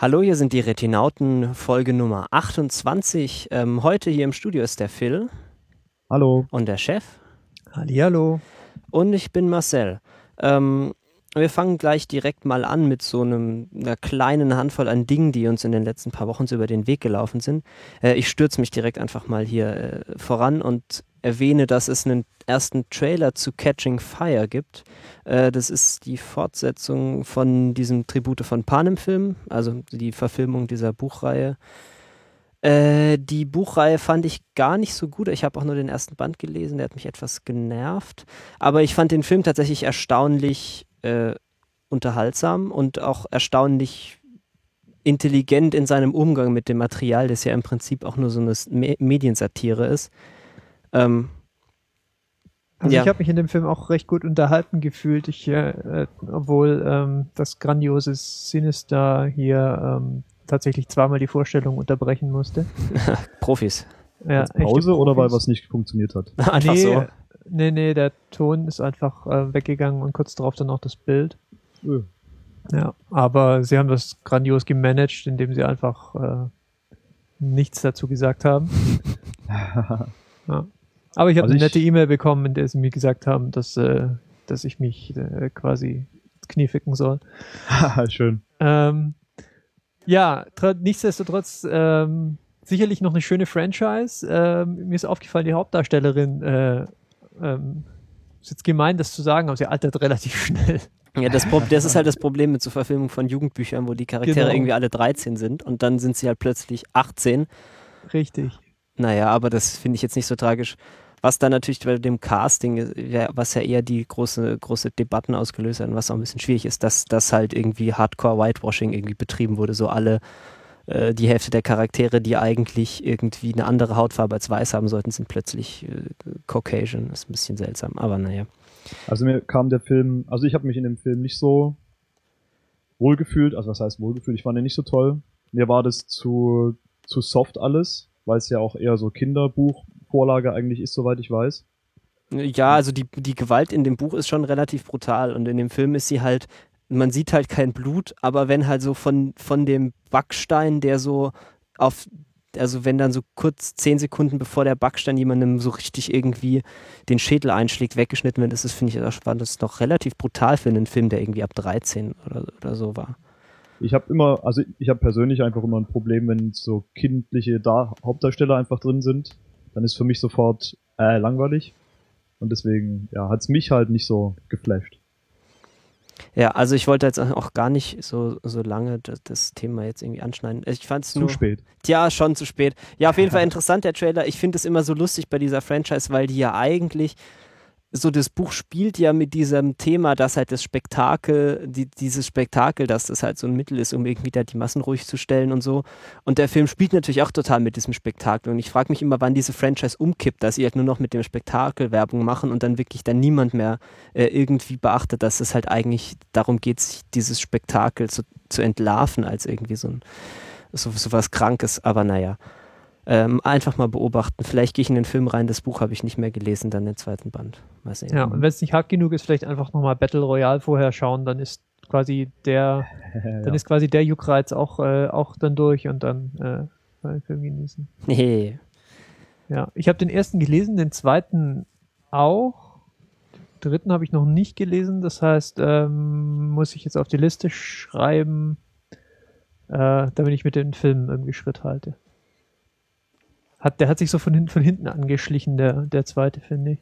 Hallo, hier sind die Retinauten, Folge Nummer 28. Ähm, heute hier im Studio ist der Phil. Hallo. Und der Chef. Hallihallo. Und ich bin Marcel. Ähm, wir fangen gleich direkt mal an mit so einem, einer kleinen Handvoll an Dingen, die uns in den letzten paar Wochen so über den Weg gelaufen sind. Äh, ich stürze mich direkt einfach mal hier äh, voran und erwähne, dass es einen ersten Trailer zu Catching Fire gibt. Äh, das ist die Fortsetzung von diesem Tribute von Panem-Film, also die Verfilmung dieser Buchreihe. Äh, die Buchreihe fand ich gar nicht so gut. Ich habe auch nur den ersten Band gelesen, der hat mich etwas genervt. Aber ich fand den Film tatsächlich erstaunlich äh, unterhaltsam und auch erstaunlich intelligent in seinem Umgang mit dem Material, das ja im Prinzip auch nur so eine Me Mediensatire ist. Ähm, also ja. ich habe mich in dem Film auch recht gut unterhalten gefühlt, ich, äh, obwohl ähm, das grandiose Sinister hier ähm, tatsächlich zweimal die Vorstellung unterbrechen musste. Profis. Ja, Als Pause oder weil was nicht funktioniert hat? Einfach nee, so. Nee, nee, der Ton ist einfach äh, weggegangen und kurz darauf dann auch das Bild. Öh. Ja, aber sie haben das grandios gemanagt, indem sie einfach äh, nichts dazu gesagt haben. ja. Aber ich habe also eine nette E-Mail bekommen, in der sie mir gesagt haben, dass, äh, dass ich mich äh, quasi ins Knie ficken soll. Schön. Ähm, ja, nichtsdestotrotz ähm, sicherlich noch eine schöne Franchise. Ähm, mir ist aufgefallen, die Hauptdarstellerin äh, ähm, ist jetzt gemein, das zu sagen, aber sie altert relativ schnell. Ja, das, das ist halt das Problem mit so Verfilmungen von Jugendbüchern, wo die Charaktere genau. irgendwie alle 13 sind und dann sind sie halt plötzlich 18. Richtig. Naja, aber das finde ich jetzt nicht so tragisch. Was dann natürlich bei dem Casting, was ja eher die große, große Debatten ausgelöst hat und was auch ein bisschen schwierig ist, dass das halt irgendwie Hardcore Whitewashing irgendwie betrieben wurde. So alle äh, die Hälfte der Charaktere, die eigentlich irgendwie eine andere Hautfarbe als weiß haben sollten, sind plötzlich äh, Caucasian. Das ist ein bisschen seltsam, aber naja. Also mir kam der Film, also ich habe mich in dem Film nicht so wohlgefühlt, also was heißt wohlgefühlt, ich fand den nicht so toll. Mir war das zu, zu soft alles, weil es ja auch eher so Kinderbuchvorlage eigentlich ist, soweit ich weiß. Ja, also die, die Gewalt in dem Buch ist schon relativ brutal und in dem Film ist sie halt man sieht halt kein Blut, aber wenn halt so von, von dem Backstein, der so auf, also wenn dann so kurz zehn Sekunden bevor der Backstein jemandem so richtig irgendwie den Schädel einschlägt, weggeschnitten wird, ist es, finde ich, das war das noch relativ brutal für einen Film, der irgendwie ab 13 oder, oder so war. Ich habe immer, also ich habe persönlich einfach immer ein Problem, wenn so kindliche Dar Hauptdarsteller einfach drin sind, dann ist für mich sofort äh, langweilig. Und deswegen, ja, hat's mich halt nicht so geflasht. Ja, also ich wollte jetzt auch gar nicht so, so lange das, das Thema jetzt irgendwie anschneiden. Ich fand es Zu spät. Ja, schon zu spät. Ja, auf jeden Fall interessant, der Trailer. Ich finde es immer so lustig bei dieser Franchise, weil die ja eigentlich so das Buch spielt ja mit diesem Thema, dass halt das Spektakel, die, dieses Spektakel, dass das halt so ein Mittel ist, um irgendwie da die Massen ruhig zu stellen und so. Und der Film spielt natürlich auch total mit diesem Spektakel. Und ich frage mich immer, wann diese Franchise umkippt, dass sie halt nur noch mit dem Spektakel Werbung machen und dann wirklich dann niemand mehr äh, irgendwie beachtet, dass es halt eigentlich darum geht, sich dieses Spektakel zu, zu entlarven als irgendwie so ein so, so was Krankes. Aber naja. Ähm, einfach mal beobachten. Vielleicht gehe ich in den Film rein, das Buch habe ich nicht mehr gelesen, dann den zweiten Band. Mal sehen. Ja, und wenn es nicht hart genug ist, vielleicht einfach nochmal Battle Royale vorher schauen, dann ist quasi der, ja. dann ist quasi der Juckreiz auch, äh, auch dann durch und dann äh, den Film genießen. Nee. Ja, ich habe den ersten gelesen, den zweiten auch. Den dritten habe ich noch nicht gelesen, das heißt, ähm, muss ich jetzt auf die Liste schreiben, äh, damit ich mit dem Film irgendwie Schritt halte. Hat, der hat sich so von, hin, von hinten angeschlichen, der, der zweite, finde ich.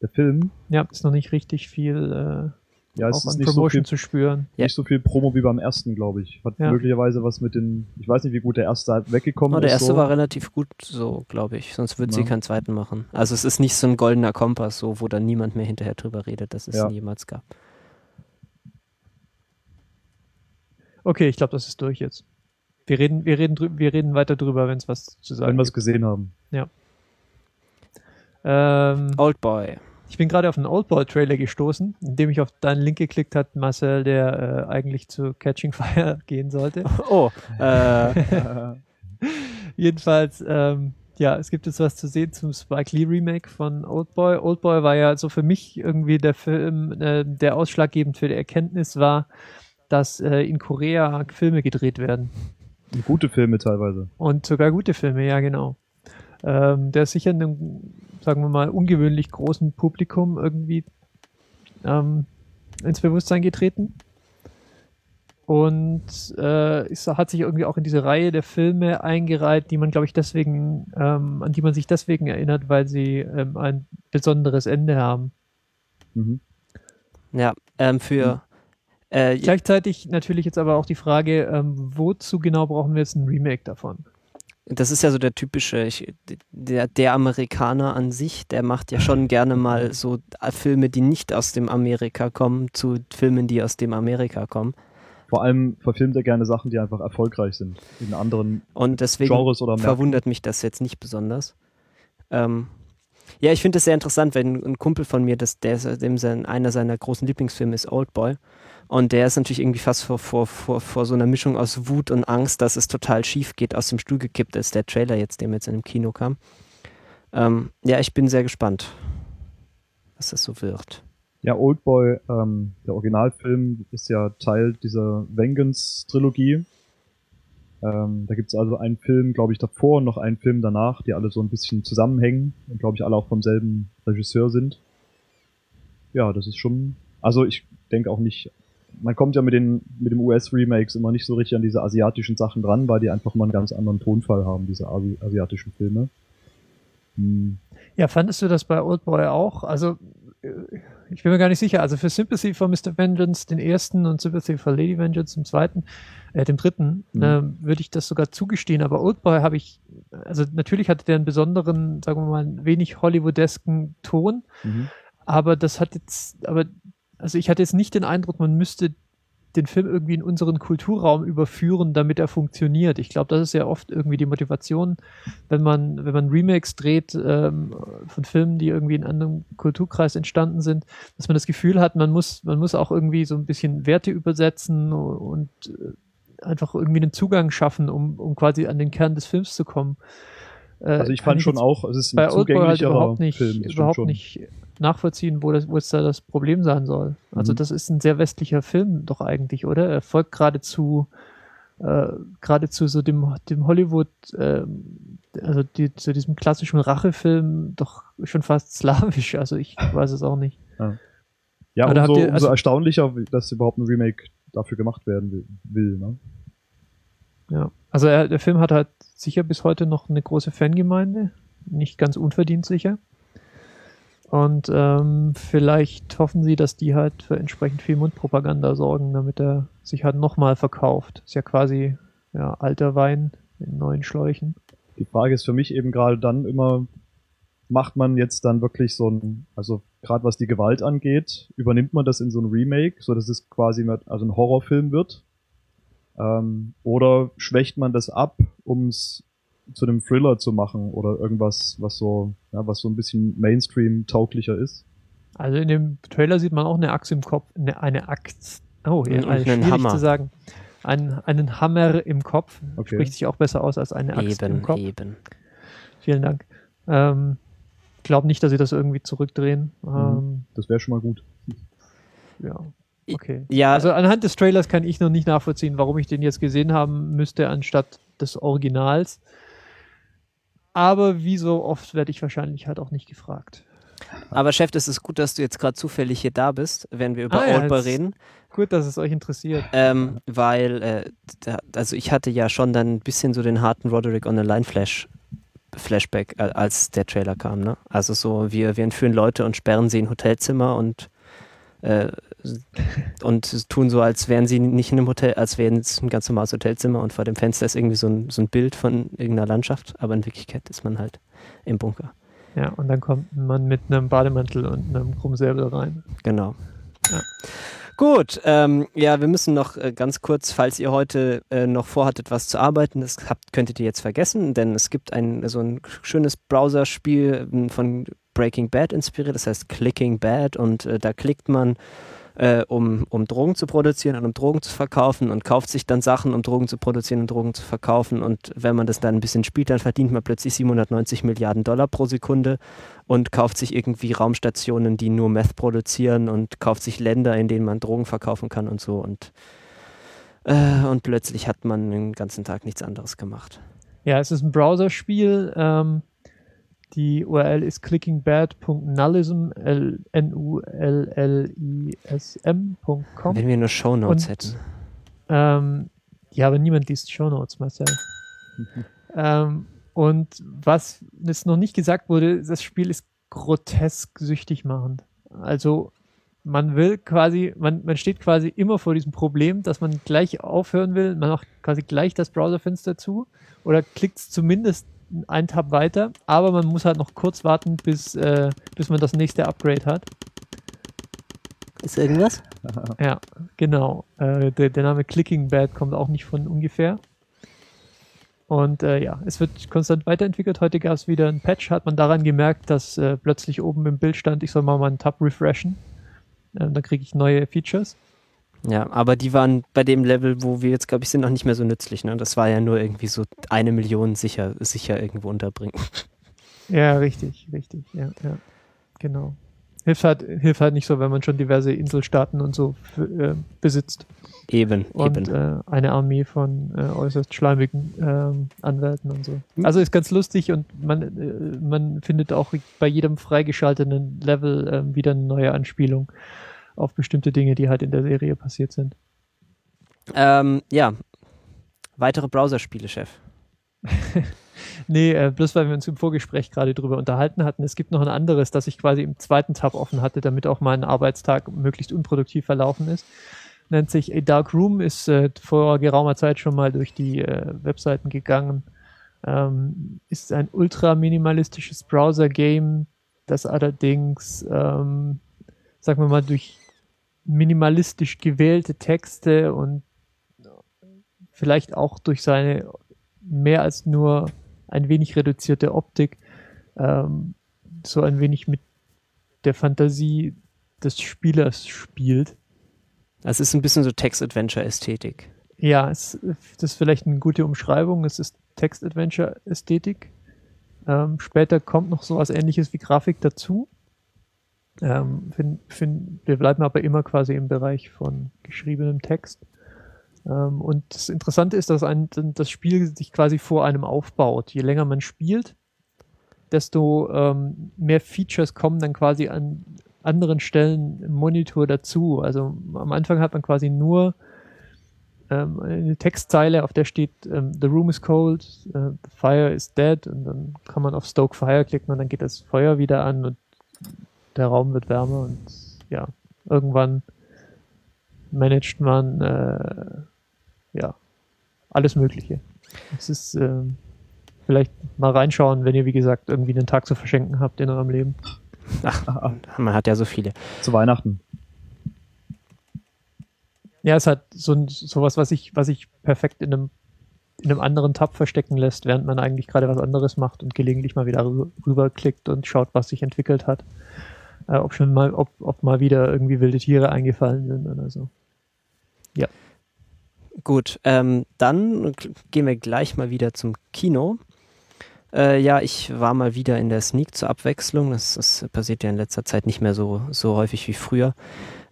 Der Film? Ja, ist noch nicht richtig viel äh, ja, es ist nicht so viel, zu spüren. Nicht so viel Promo wie beim ersten, glaube ich. Hat ja. möglicherweise was mit den, ich weiß nicht, wie gut der erste halt weggekommen oh, der ist. Der erste so. war relativ gut so, glaube ich. Sonst würde ja. sie keinen zweiten machen. Also es ist nicht so ein goldener Kompass, so, wo dann niemand mehr hinterher drüber redet, dass es ja. ihn jemals gab. Okay, ich glaube, das ist durch jetzt. Wir reden, wir reden, wir reden weiter drüber, wenn es was zu sagen Wenn wir es gesehen haben. Ja. Ähm, Oldboy. Ich bin gerade auf einen Oldboy-Trailer gestoßen, indem ich auf deinen Link geklickt hat, Marcel, der äh, eigentlich zu Catching Fire gehen sollte. Oh. Äh. Jedenfalls, ähm, ja, es gibt jetzt was zu sehen zum Spike Lee Remake von Oldboy. Oldboy war ja so für mich irgendwie der Film, äh, der ausschlaggebend für die Erkenntnis war, dass äh, in Korea Filme gedreht werden. Gute Filme teilweise. Und sogar gute Filme, ja, genau. Ähm, der ist sicher einem, sagen wir mal, ungewöhnlich großen Publikum irgendwie ähm, ins Bewusstsein getreten. Und äh, ist, hat sich irgendwie auch in diese Reihe der Filme eingereiht, die man, glaube ich, deswegen, ähm, an die man sich deswegen erinnert, weil sie ähm, ein besonderes Ende haben. Mhm. Ja, ähm, für mhm. Äh, Gleichzeitig natürlich jetzt aber auch die Frage, ähm, wozu genau brauchen wir jetzt ein Remake davon? Das ist ja so der typische, ich, der, der Amerikaner an sich, der macht ja schon gerne mal so Filme, die nicht aus dem Amerika kommen, zu Filmen, die aus dem Amerika kommen. Vor allem verfilmt er gerne Sachen, die einfach erfolgreich sind in anderen Und deswegen Genres oder Märkten. verwundert mich das jetzt nicht besonders. Ähm, ja, ich finde es sehr interessant, wenn ein Kumpel von mir, das, der, dem sein, einer seiner großen Lieblingsfilme ist Oldboy. Und der ist natürlich irgendwie fast vor, vor, vor, vor so einer Mischung aus Wut und Angst, dass es total schief geht, aus dem Stuhl gekippt ist, der Trailer jetzt, dem jetzt in dem Kino kam. Ähm, ja, ich bin sehr gespannt, was das so wird. Ja, Oldboy, ähm, der Originalfilm, ist ja Teil dieser Vengeance-Trilogie. Ähm, da gibt's also einen Film, glaube ich, davor und noch einen Film danach, die alle so ein bisschen zusammenhängen und, glaube ich, alle auch vom selben Regisseur sind. Ja, das ist schon. Also ich denke auch nicht man kommt ja mit den mit dem US-Remakes immer nicht so richtig an diese asiatischen Sachen dran, weil die einfach mal einen ganz anderen Tonfall haben, diese Asi asiatischen Filme. Hm. Ja, fandest du das bei Oldboy auch? Also äh, ich bin mir gar nicht sicher. Also für Sympathy for Mr. Vengeance, den ersten, und Sympathy for Lady Vengeance, den zweiten, äh, dem dritten, mhm. äh, würde ich das sogar zugestehen. Aber Oldboy habe ich, also natürlich hatte der einen besonderen, sagen wir mal, wenig Hollywoodesken Ton. Mhm. Aber das hat jetzt, aber also ich hatte jetzt nicht den Eindruck, man müsste den Film irgendwie in unseren Kulturraum überführen, damit er funktioniert. Ich glaube, das ist ja oft irgendwie die Motivation, wenn man, wenn man Remakes dreht ähm, von Filmen, die irgendwie in einem Kulturkreis entstanden sind, dass man das Gefühl hat, man muss, man muss auch irgendwie so ein bisschen Werte übersetzen und äh, einfach irgendwie einen Zugang schaffen, um, um quasi an den Kern des Films zu kommen. Äh, also ich fand schon auch, es ist ein bei zugänglicherer halt überhaupt nicht, Film. Überhaupt nicht nachvollziehen, wo, das, wo es da das Problem sein soll. Also mhm. das ist ein sehr westlicher Film doch eigentlich, oder? Er folgt geradezu äh, geradezu so dem, dem Hollywood, äh, also die, zu diesem klassischen Rachefilm doch schon fast slawisch. Also ich weiß es auch nicht. Ja, ja umso, ihr, also, umso erstaunlicher, dass überhaupt ein Remake dafür gemacht werden will. will ne? Ja, also er, der Film hat halt sicher bis heute noch eine große Fangemeinde, nicht ganz unverdient sicher. Und ähm, vielleicht hoffen sie, dass die halt für entsprechend viel Mundpropaganda sorgen, damit er sich halt nochmal verkauft. Ist ja quasi ja, alter Wein in neuen Schläuchen. Die Frage ist für mich eben gerade dann immer, macht man jetzt dann wirklich so ein, also gerade was die Gewalt angeht, übernimmt man das in so ein Remake, so dass es quasi also ein Horrorfilm wird? Ähm, oder schwächt man das ab, um es zu einem Thriller zu machen oder irgendwas, was so, ja, was so ein bisschen Mainstream-tauglicher ist. Also in dem Trailer sieht man auch eine Axt im Kopf, eine, eine Axt, oh, ja, also schwierig Hammer. zu sagen. Ein, einen Hammer im Kopf. Okay. Spricht sich auch besser aus als eine Axt eben, im Kopf. Eben. Vielen Dank. Ähm, glaube nicht, dass sie das irgendwie zurückdrehen. Mhm. Ähm, das wäre schon mal gut. Ja. Okay. Ja. Also anhand des Trailers kann ich noch nicht nachvollziehen, warum ich den jetzt gesehen haben müsste, anstatt des Originals. Aber wie so oft werde ich wahrscheinlich halt auch nicht gefragt. Aber Chef, es ist gut, dass du jetzt gerade zufällig hier da bist, wenn wir über ah, Oldboy ja, reden. Gut, dass es euch interessiert. Ähm, weil, äh, da, also ich hatte ja schon dann ein bisschen so den harten Roderick on the Line Flash Flashback, als der Trailer kam. Ne? Also so, wir, wir entführen Leute und sperren sie in Hotelzimmer und äh, und tun so, als wären sie nicht in einem Hotel, als wären es ein ganz normales Hotelzimmer und vor dem Fenster ist irgendwie so ein, so ein Bild von irgendeiner Landschaft, aber in Wirklichkeit ist man halt im Bunker. Ja, und dann kommt man mit einem Bademantel und einem Krummsäbel rein. Genau. Ja. Gut, ähm, ja, wir müssen noch äh, ganz kurz, falls ihr heute äh, noch vorhattet, was zu arbeiten, das habt, könntet ihr jetzt vergessen, denn es gibt ein so ein schönes Browserspiel ähm, von Breaking Bad inspiriert, das heißt Clicking Bad und äh, da klickt man äh, um, um Drogen zu produzieren und um Drogen zu verkaufen und kauft sich dann Sachen, um Drogen zu produzieren und Drogen zu verkaufen. Und wenn man das dann ein bisschen spielt, dann verdient man plötzlich 790 Milliarden Dollar pro Sekunde und kauft sich irgendwie Raumstationen, die nur Meth produzieren und kauft sich Länder, in denen man Drogen verkaufen kann und so. Und Äh, und plötzlich hat man den ganzen Tag nichts anderes gemacht. Ja, es ist ein Browserspiel. Ähm, die URL ist clickingbad.nullism, N-U-L-L-I-S-M.com. Wenn wir nur Shownotes hätten. Ähm, ja, aber niemand liest Shownotes, Marcel. ähm, und was jetzt noch nicht gesagt wurde, das Spiel ist grotesk süchtig machend. Also man will quasi, man, man steht quasi immer vor diesem Problem, dass man gleich aufhören will, man macht quasi gleich das Browserfenster zu oder klickt zumindest einen Tab weiter, aber man muss halt noch kurz warten, bis, äh, bis man das nächste Upgrade hat. Ist irgendwas? ja, genau. Äh, der, der Name Clicking Bad kommt auch nicht von ungefähr. Und äh, ja, es wird konstant weiterentwickelt. Heute gab es wieder ein Patch, hat man daran gemerkt, dass äh, plötzlich oben im Bild stand, ich soll mal meinen Tab refreshen. Ähm, dann kriege ich neue Features. Ja, aber die waren bei dem Level, wo wir jetzt, glaube ich, sind, noch nicht mehr so nützlich. Ne? Das war ja nur irgendwie so eine Million sicher, sicher irgendwo unterbringen. Ja, richtig, richtig. Ja, ja. Genau. Hilft halt, hilft halt nicht so, wenn man schon diverse Inselstaaten und so äh, besitzt. Eben, und, eben. Äh, eine Armee von äh, äußerst schleimigen ähm, Anwälten und so. Also ist ganz lustig und man, äh, man findet auch bei jedem freigeschalteten Level ähm, wieder eine neue Anspielung auf bestimmte Dinge, die halt in der Serie passiert sind. Ähm, ja. Weitere Browserspiele, Chef. nee, äh, bloß weil wir uns im Vorgespräch gerade drüber unterhalten hatten. Es gibt noch ein anderes, das ich quasi im zweiten Tab offen hatte, damit auch mein Arbeitstag möglichst unproduktiv verlaufen ist. Nennt sich A Dark Room, ist äh, vor geraumer Zeit schon mal durch die äh, Webseiten gegangen. Ähm, ist ein ultra minimalistisches Browser-Game, das allerdings, ähm, sagen wir mal, durch minimalistisch gewählte Texte und vielleicht auch durch seine mehr als nur ein wenig reduzierte Optik ähm, so ein wenig mit der Fantasie des Spielers spielt. Es ist ein bisschen so Text-Adventure-Ästhetik. Ja, es, das ist vielleicht eine gute Umschreibung. Es ist Text-Adventure-Ästhetik. Ähm, später kommt noch so was ähnliches wie Grafik dazu. Ähm, find, find, wir bleiben aber immer quasi im Bereich von geschriebenem Text. Ähm, und das Interessante ist, dass ein, das Spiel sich quasi vor einem aufbaut. Je länger man spielt, desto ähm, mehr Features kommen dann quasi an anderen Stellen im Monitor dazu. Also am Anfang hat man quasi nur ähm, eine Textzeile, auf der steht ähm, The room is cold, uh, the fire is dead und dann kann man auf Stoke Fire klicken und dann geht das Feuer wieder an und der Raum wird wärmer und ja, irgendwann managt man äh, ja, alles Mögliche. Es ist äh, vielleicht mal reinschauen, wenn ihr, wie gesagt, irgendwie einen Tag zu verschenken habt in eurem Leben. Ach, man hat ja so viele. Zu Weihnachten. Ja, es hat so sowas, was ich, was ich perfekt in einem, in einem anderen Tab verstecken lässt, während man eigentlich gerade was anderes macht und gelegentlich mal wieder rüberklickt und schaut, was sich entwickelt hat. Äh, ob schon mal, ob, ob mal wieder irgendwie wilde Tiere eingefallen sind oder so. Ja. Gut, ähm, dann gehen wir gleich mal wieder zum Kino. Äh, ja, ich war mal wieder in der Sneak zur Abwechslung. Das, das passiert ja in letzter Zeit nicht mehr so, so häufig wie früher.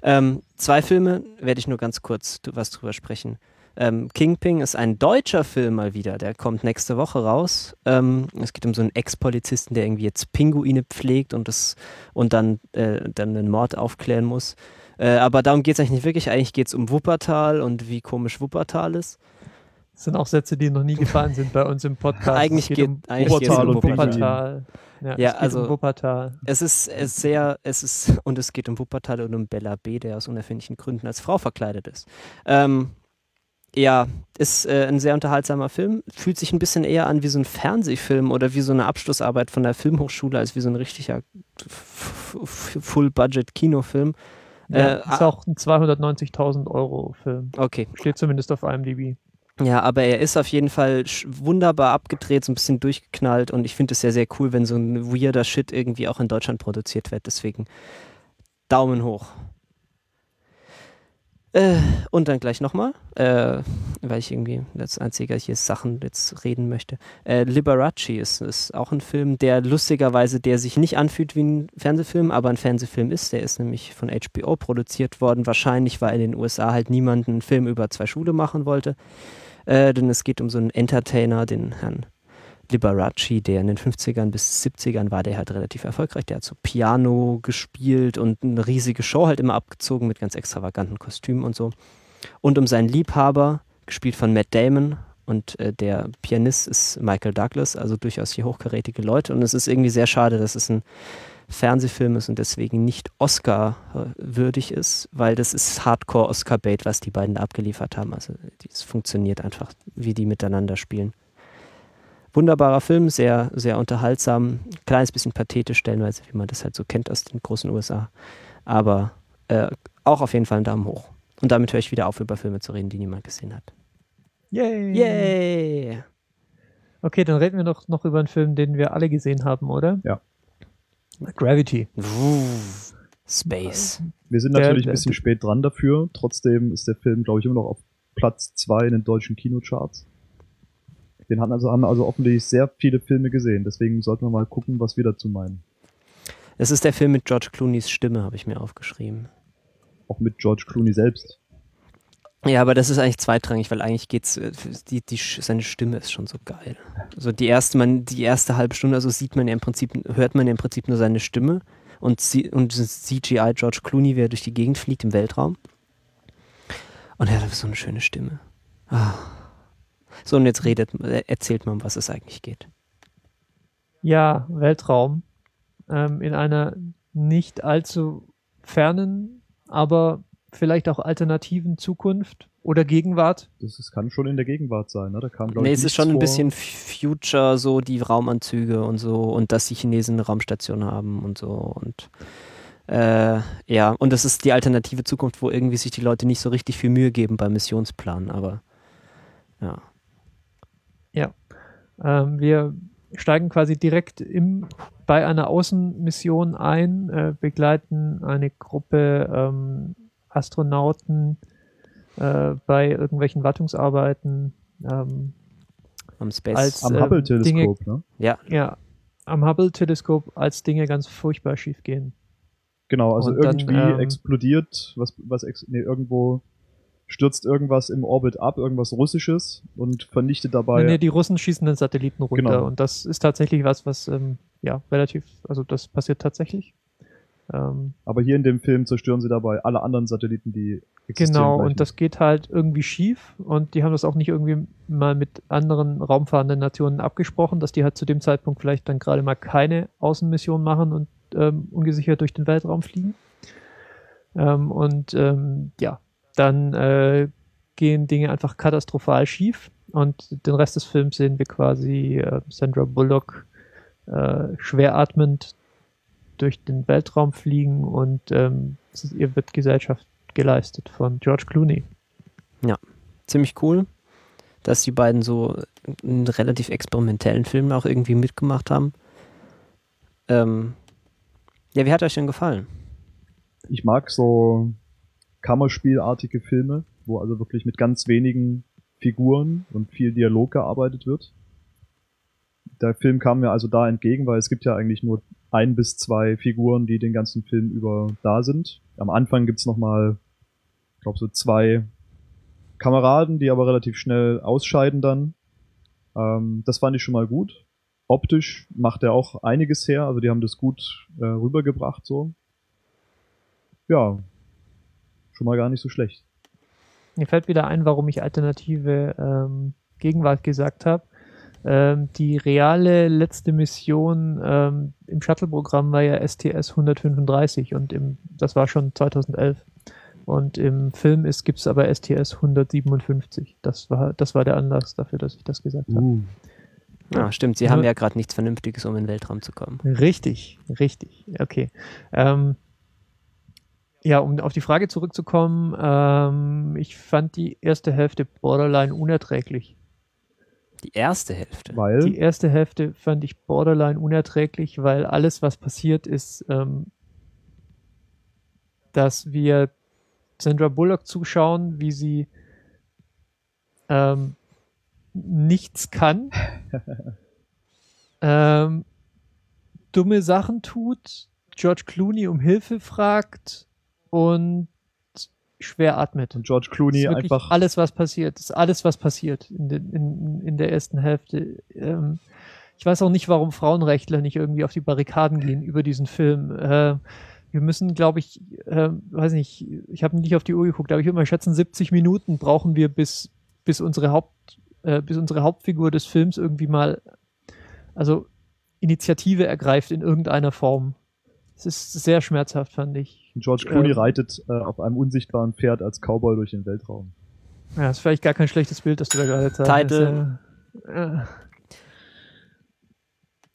Ähm, zwei Filme werde ich nur ganz kurz was drüber sprechen. Ähm, Kingpin ist ein deutscher Film mal wieder. Der kommt nächste Woche raus. Ähm, es geht um so einen Ex-Polizisten, der irgendwie jetzt Pinguine pflegt und, das, und dann, äh, dann einen Mord aufklären muss. Äh, aber darum geht es eigentlich nicht wirklich. Eigentlich geht es um Wuppertal und wie komisch Wuppertal ist. Das sind auch Sätze, die noch nie gefallen sind bei uns im Podcast. eigentlich geht, um eigentlich Wuppertal um und Wuppertal. Ja, ja es also um Wuppertal. Es ist, es ist sehr, es ist, und es geht um Wuppertal und um Bella B., der aus unerfindlichen Gründen als Frau verkleidet ist. Ähm, ja, ist äh, ein sehr unterhaltsamer Film. Fühlt sich ein bisschen eher an wie so ein Fernsehfilm oder wie so eine Abschlussarbeit von der Filmhochschule als wie so ein richtiger Full-Budget-Kinofilm. Ja, äh, ist auch ein 290.000 Euro Film. Okay. Steht zumindest auf IMDb. Ja, aber er ist auf jeden Fall wunderbar abgedreht, so ein bisschen durchgeknallt und ich finde es sehr, sehr cool, wenn so ein weirder Shit irgendwie auch in Deutschland produziert wird. Deswegen Daumen hoch. Äh, und dann gleich nochmal, äh, weil ich irgendwie als einziger hier Sachen jetzt reden möchte. Äh, Liberace ist, ist auch ein Film, der lustigerweise, der sich nicht anfühlt wie ein Fernsehfilm, aber ein Fernsehfilm ist. Der ist nämlich von HBO produziert worden, wahrscheinlich, weil in den USA halt niemand einen Film über zwei Schule machen wollte. Äh, denn es geht um so einen Entertainer, den Herrn Liberace, der in den 50ern bis 70ern war, der halt relativ erfolgreich. Der hat so Piano gespielt und eine riesige Show halt immer abgezogen mit ganz extravaganten Kostümen und so. Und um seinen Liebhaber, gespielt von Matt Damon, und äh, der Pianist ist Michael Douglas, also durchaus hier hochkarätige Leute. Und es ist irgendwie sehr schade, dass es ein Fernsehfilm ist und deswegen nicht Oscar-würdig ist, weil das ist Hardcore-Oscar-Bait, was die beiden da abgeliefert haben. Also es funktioniert einfach, wie die miteinander spielen wunderbarer Film, sehr, sehr unterhaltsam, kleines bisschen pathetisch stellenweise, wie man das halt so kennt aus den großen USA. Aber äh, auch auf jeden Fall einen Daumen hoch. Und damit höre ich wieder auf, über Filme zu reden, die niemand gesehen hat. Yay! Yay! Okay, dann reden wir noch, noch über einen Film, den wir alle gesehen haben, oder? Ja. Gravity. Space. Wir sind natürlich der, ein bisschen spät dran dafür. Trotzdem ist der Film, glaube ich, immer noch auf Platz 2 in den deutschen Kinocharts. Den hatten also, haben also offensichtlich sehr viele Filme gesehen. Deswegen sollten wir mal gucken, was wir dazu meinen. Es ist der Film mit George Clooney's Stimme, habe ich mir aufgeschrieben. Auch mit George Clooney selbst. Ja, aber das ist eigentlich zweitrangig, weil eigentlich geht's, äh, die, die, seine Stimme ist schon so geil. Also die erste, man, die erste halbe Stunde, also sieht man ja im Prinzip, hört man ja im Prinzip nur seine Stimme und, und CGI George Clooney, wie er durch die Gegend fliegt im Weltraum. Und er hat so eine schöne Stimme. Ah. So, und jetzt redet, erzählt man, um was es eigentlich geht. Ja, Weltraum. Ähm, in einer nicht allzu fernen, aber vielleicht auch alternativen Zukunft oder Gegenwart. Das, das kann schon in der Gegenwart sein, ne? Da kam, nee, es ist schon ein bisschen Future, so die Raumanzüge und so und dass die Chinesen eine Raumstation haben und so und äh, ja, und das ist die alternative Zukunft, wo irgendwie sich die Leute nicht so richtig viel Mühe geben beim Missionsplan, aber ja. Ja. Ähm, wir steigen quasi direkt im, bei einer Außenmission ein, äh, begleiten eine Gruppe ähm, Astronauten äh, bei irgendwelchen Wartungsarbeiten. Ähm, am Space. Als, am äh, Hubble-Teleskop, ne? Ja. Ja, am Hubble-Teleskop, als Dinge ganz furchtbar schief gehen. Genau, also Und irgendwie dann, ähm, explodiert, was, was ex nee, irgendwo stürzt irgendwas im Orbit ab, irgendwas Russisches und vernichtet dabei. Nee, nee die Russen schießen den Satelliten runter genau. und das ist tatsächlich was, was ähm, ja relativ, also das passiert tatsächlich. Ähm, Aber hier in dem Film zerstören sie dabei alle anderen Satelliten, die existieren. Genau, und das geht halt irgendwie schief und die haben das auch nicht irgendwie mal mit anderen raumfahrenden Nationen abgesprochen, dass die halt zu dem Zeitpunkt vielleicht dann gerade mal keine Außenmission machen und ähm, ungesichert durch den Weltraum fliegen. Ähm, und ähm, ja, dann äh, gehen Dinge einfach katastrophal schief und den Rest des Films sehen wir quasi äh, Sandra Bullock äh, schwer atmend durch den Weltraum fliegen und ähm, ihr wird Gesellschaft geleistet von George Clooney. Ja, ziemlich cool, dass die beiden so einen relativ experimentellen Film auch irgendwie mitgemacht haben. Ähm, ja, wie hat euch denn gefallen? Ich mag so Kammerspielartige Filme, wo also wirklich mit ganz wenigen Figuren und viel Dialog gearbeitet wird. Der Film kam mir also da entgegen, weil es gibt ja eigentlich nur ein bis zwei Figuren, die den ganzen Film über da sind. Am Anfang gibt's noch mal, ich glaube so zwei Kameraden, die aber relativ schnell ausscheiden dann. Ähm, das fand ich schon mal gut. Optisch macht er auch einiges her, also die haben das gut äh, rübergebracht so. Ja, schon mal gar nicht so schlecht. Mir fällt wieder ein, warum ich alternative ähm, Gegenwart gesagt habe. Ähm, die reale letzte Mission ähm, im Shuttle-Programm war ja STS 135 und im, das war schon 2011. Und im Film gibt es aber STS 157. Das war, das war der Anlass dafür, dass ich das gesagt habe. Uh. Ja, stimmt. Sie haben ja gerade nichts Vernünftiges, um in den Weltraum zu kommen. Richtig, richtig. Okay. Ähm, ja, um auf die Frage zurückzukommen, ähm, ich fand die erste Hälfte borderline unerträglich. Die erste Hälfte? Weil? Die erste Hälfte fand ich borderline unerträglich, weil alles, was passiert ist, ähm, dass wir Sandra Bullock zuschauen, wie sie ähm, nichts kann, ähm, dumme Sachen tut, George Clooney um Hilfe fragt und schwer atmet. Und George Clooney einfach. Alles, was passiert, ist alles, was passiert in, de, in, in der ersten Hälfte. Ähm, ich weiß auch nicht, warum Frauenrechtler nicht irgendwie auf die Barrikaden gehen über diesen Film. Äh, wir müssen, glaube ich, äh, weiß nicht, ich habe nicht auf die Uhr geguckt, aber ich würde mal schätzen, 70 Minuten brauchen wir, bis, bis unsere Haupt, äh, bis unsere Hauptfigur des Films irgendwie mal, also Initiative ergreift in irgendeiner Form. Es ist sehr schmerzhaft, fand ich. George Clooney ähm, reitet äh, auf einem unsichtbaren Pferd als Cowboy durch den Weltraum. Ja, ist vielleicht gar kein schlechtes Bild, das du da gerade zeigst. Title. Äh,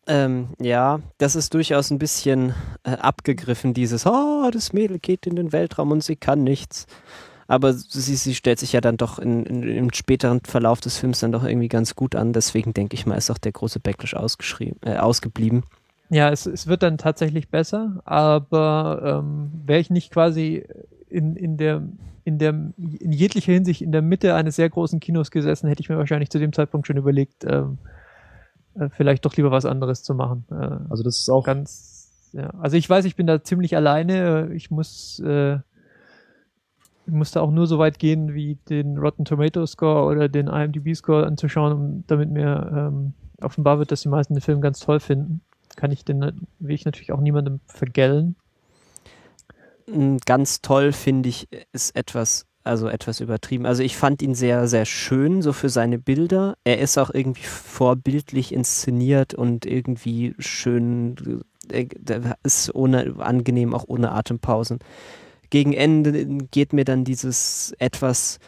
ähm, ja, das ist durchaus ein bisschen äh, abgegriffen, dieses, oh, das Mädel geht in den Weltraum und sie kann nichts. Aber sie, sie stellt sich ja dann doch in, in, im späteren Verlauf des Films dann doch irgendwie ganz gut an. Deswegen denke ich mal, ist auch der große Backlash ausgeschrieben, äh, ausgeblieben. Ja, es, es wird dann tatsächlich besser, aber ähm, wäre ich nicht quasi in, in der in der in jeglicher Hinsicht in der Mitte eines sehr großen Kinos gesessen, hätte ich mir wahrscheinlich zu dem Zeitpunkt schon überlegt, ähm, äh, vielleicht doch lieber was anderes zu machen. Äh, also das ist auch ganz, ja. Also ich weiß, ich bin da ziemlich alleine. Ich muss, äh, ich musste auch nur so weit gehen, wie den Rotten Tomato Score oder den IMDb Score anzuschauen, um, damit mir ähm, offenbar wird, dass die meisten den Film ganz toll finden. Kann ich den, will ich natürlich auch niemandem vergällen. Ganz toll finde ich, ist etwas also etwas übertrieben. Also ich fand ihn sehr, sehr schön, so für seine Bilder. Er ist auch irgendwie vorbildlich inszeniert und irgendwie schön, er ist ohne, angenehm, auch ohne Atempausen. Gegen Ende geht mir dann dieses etwas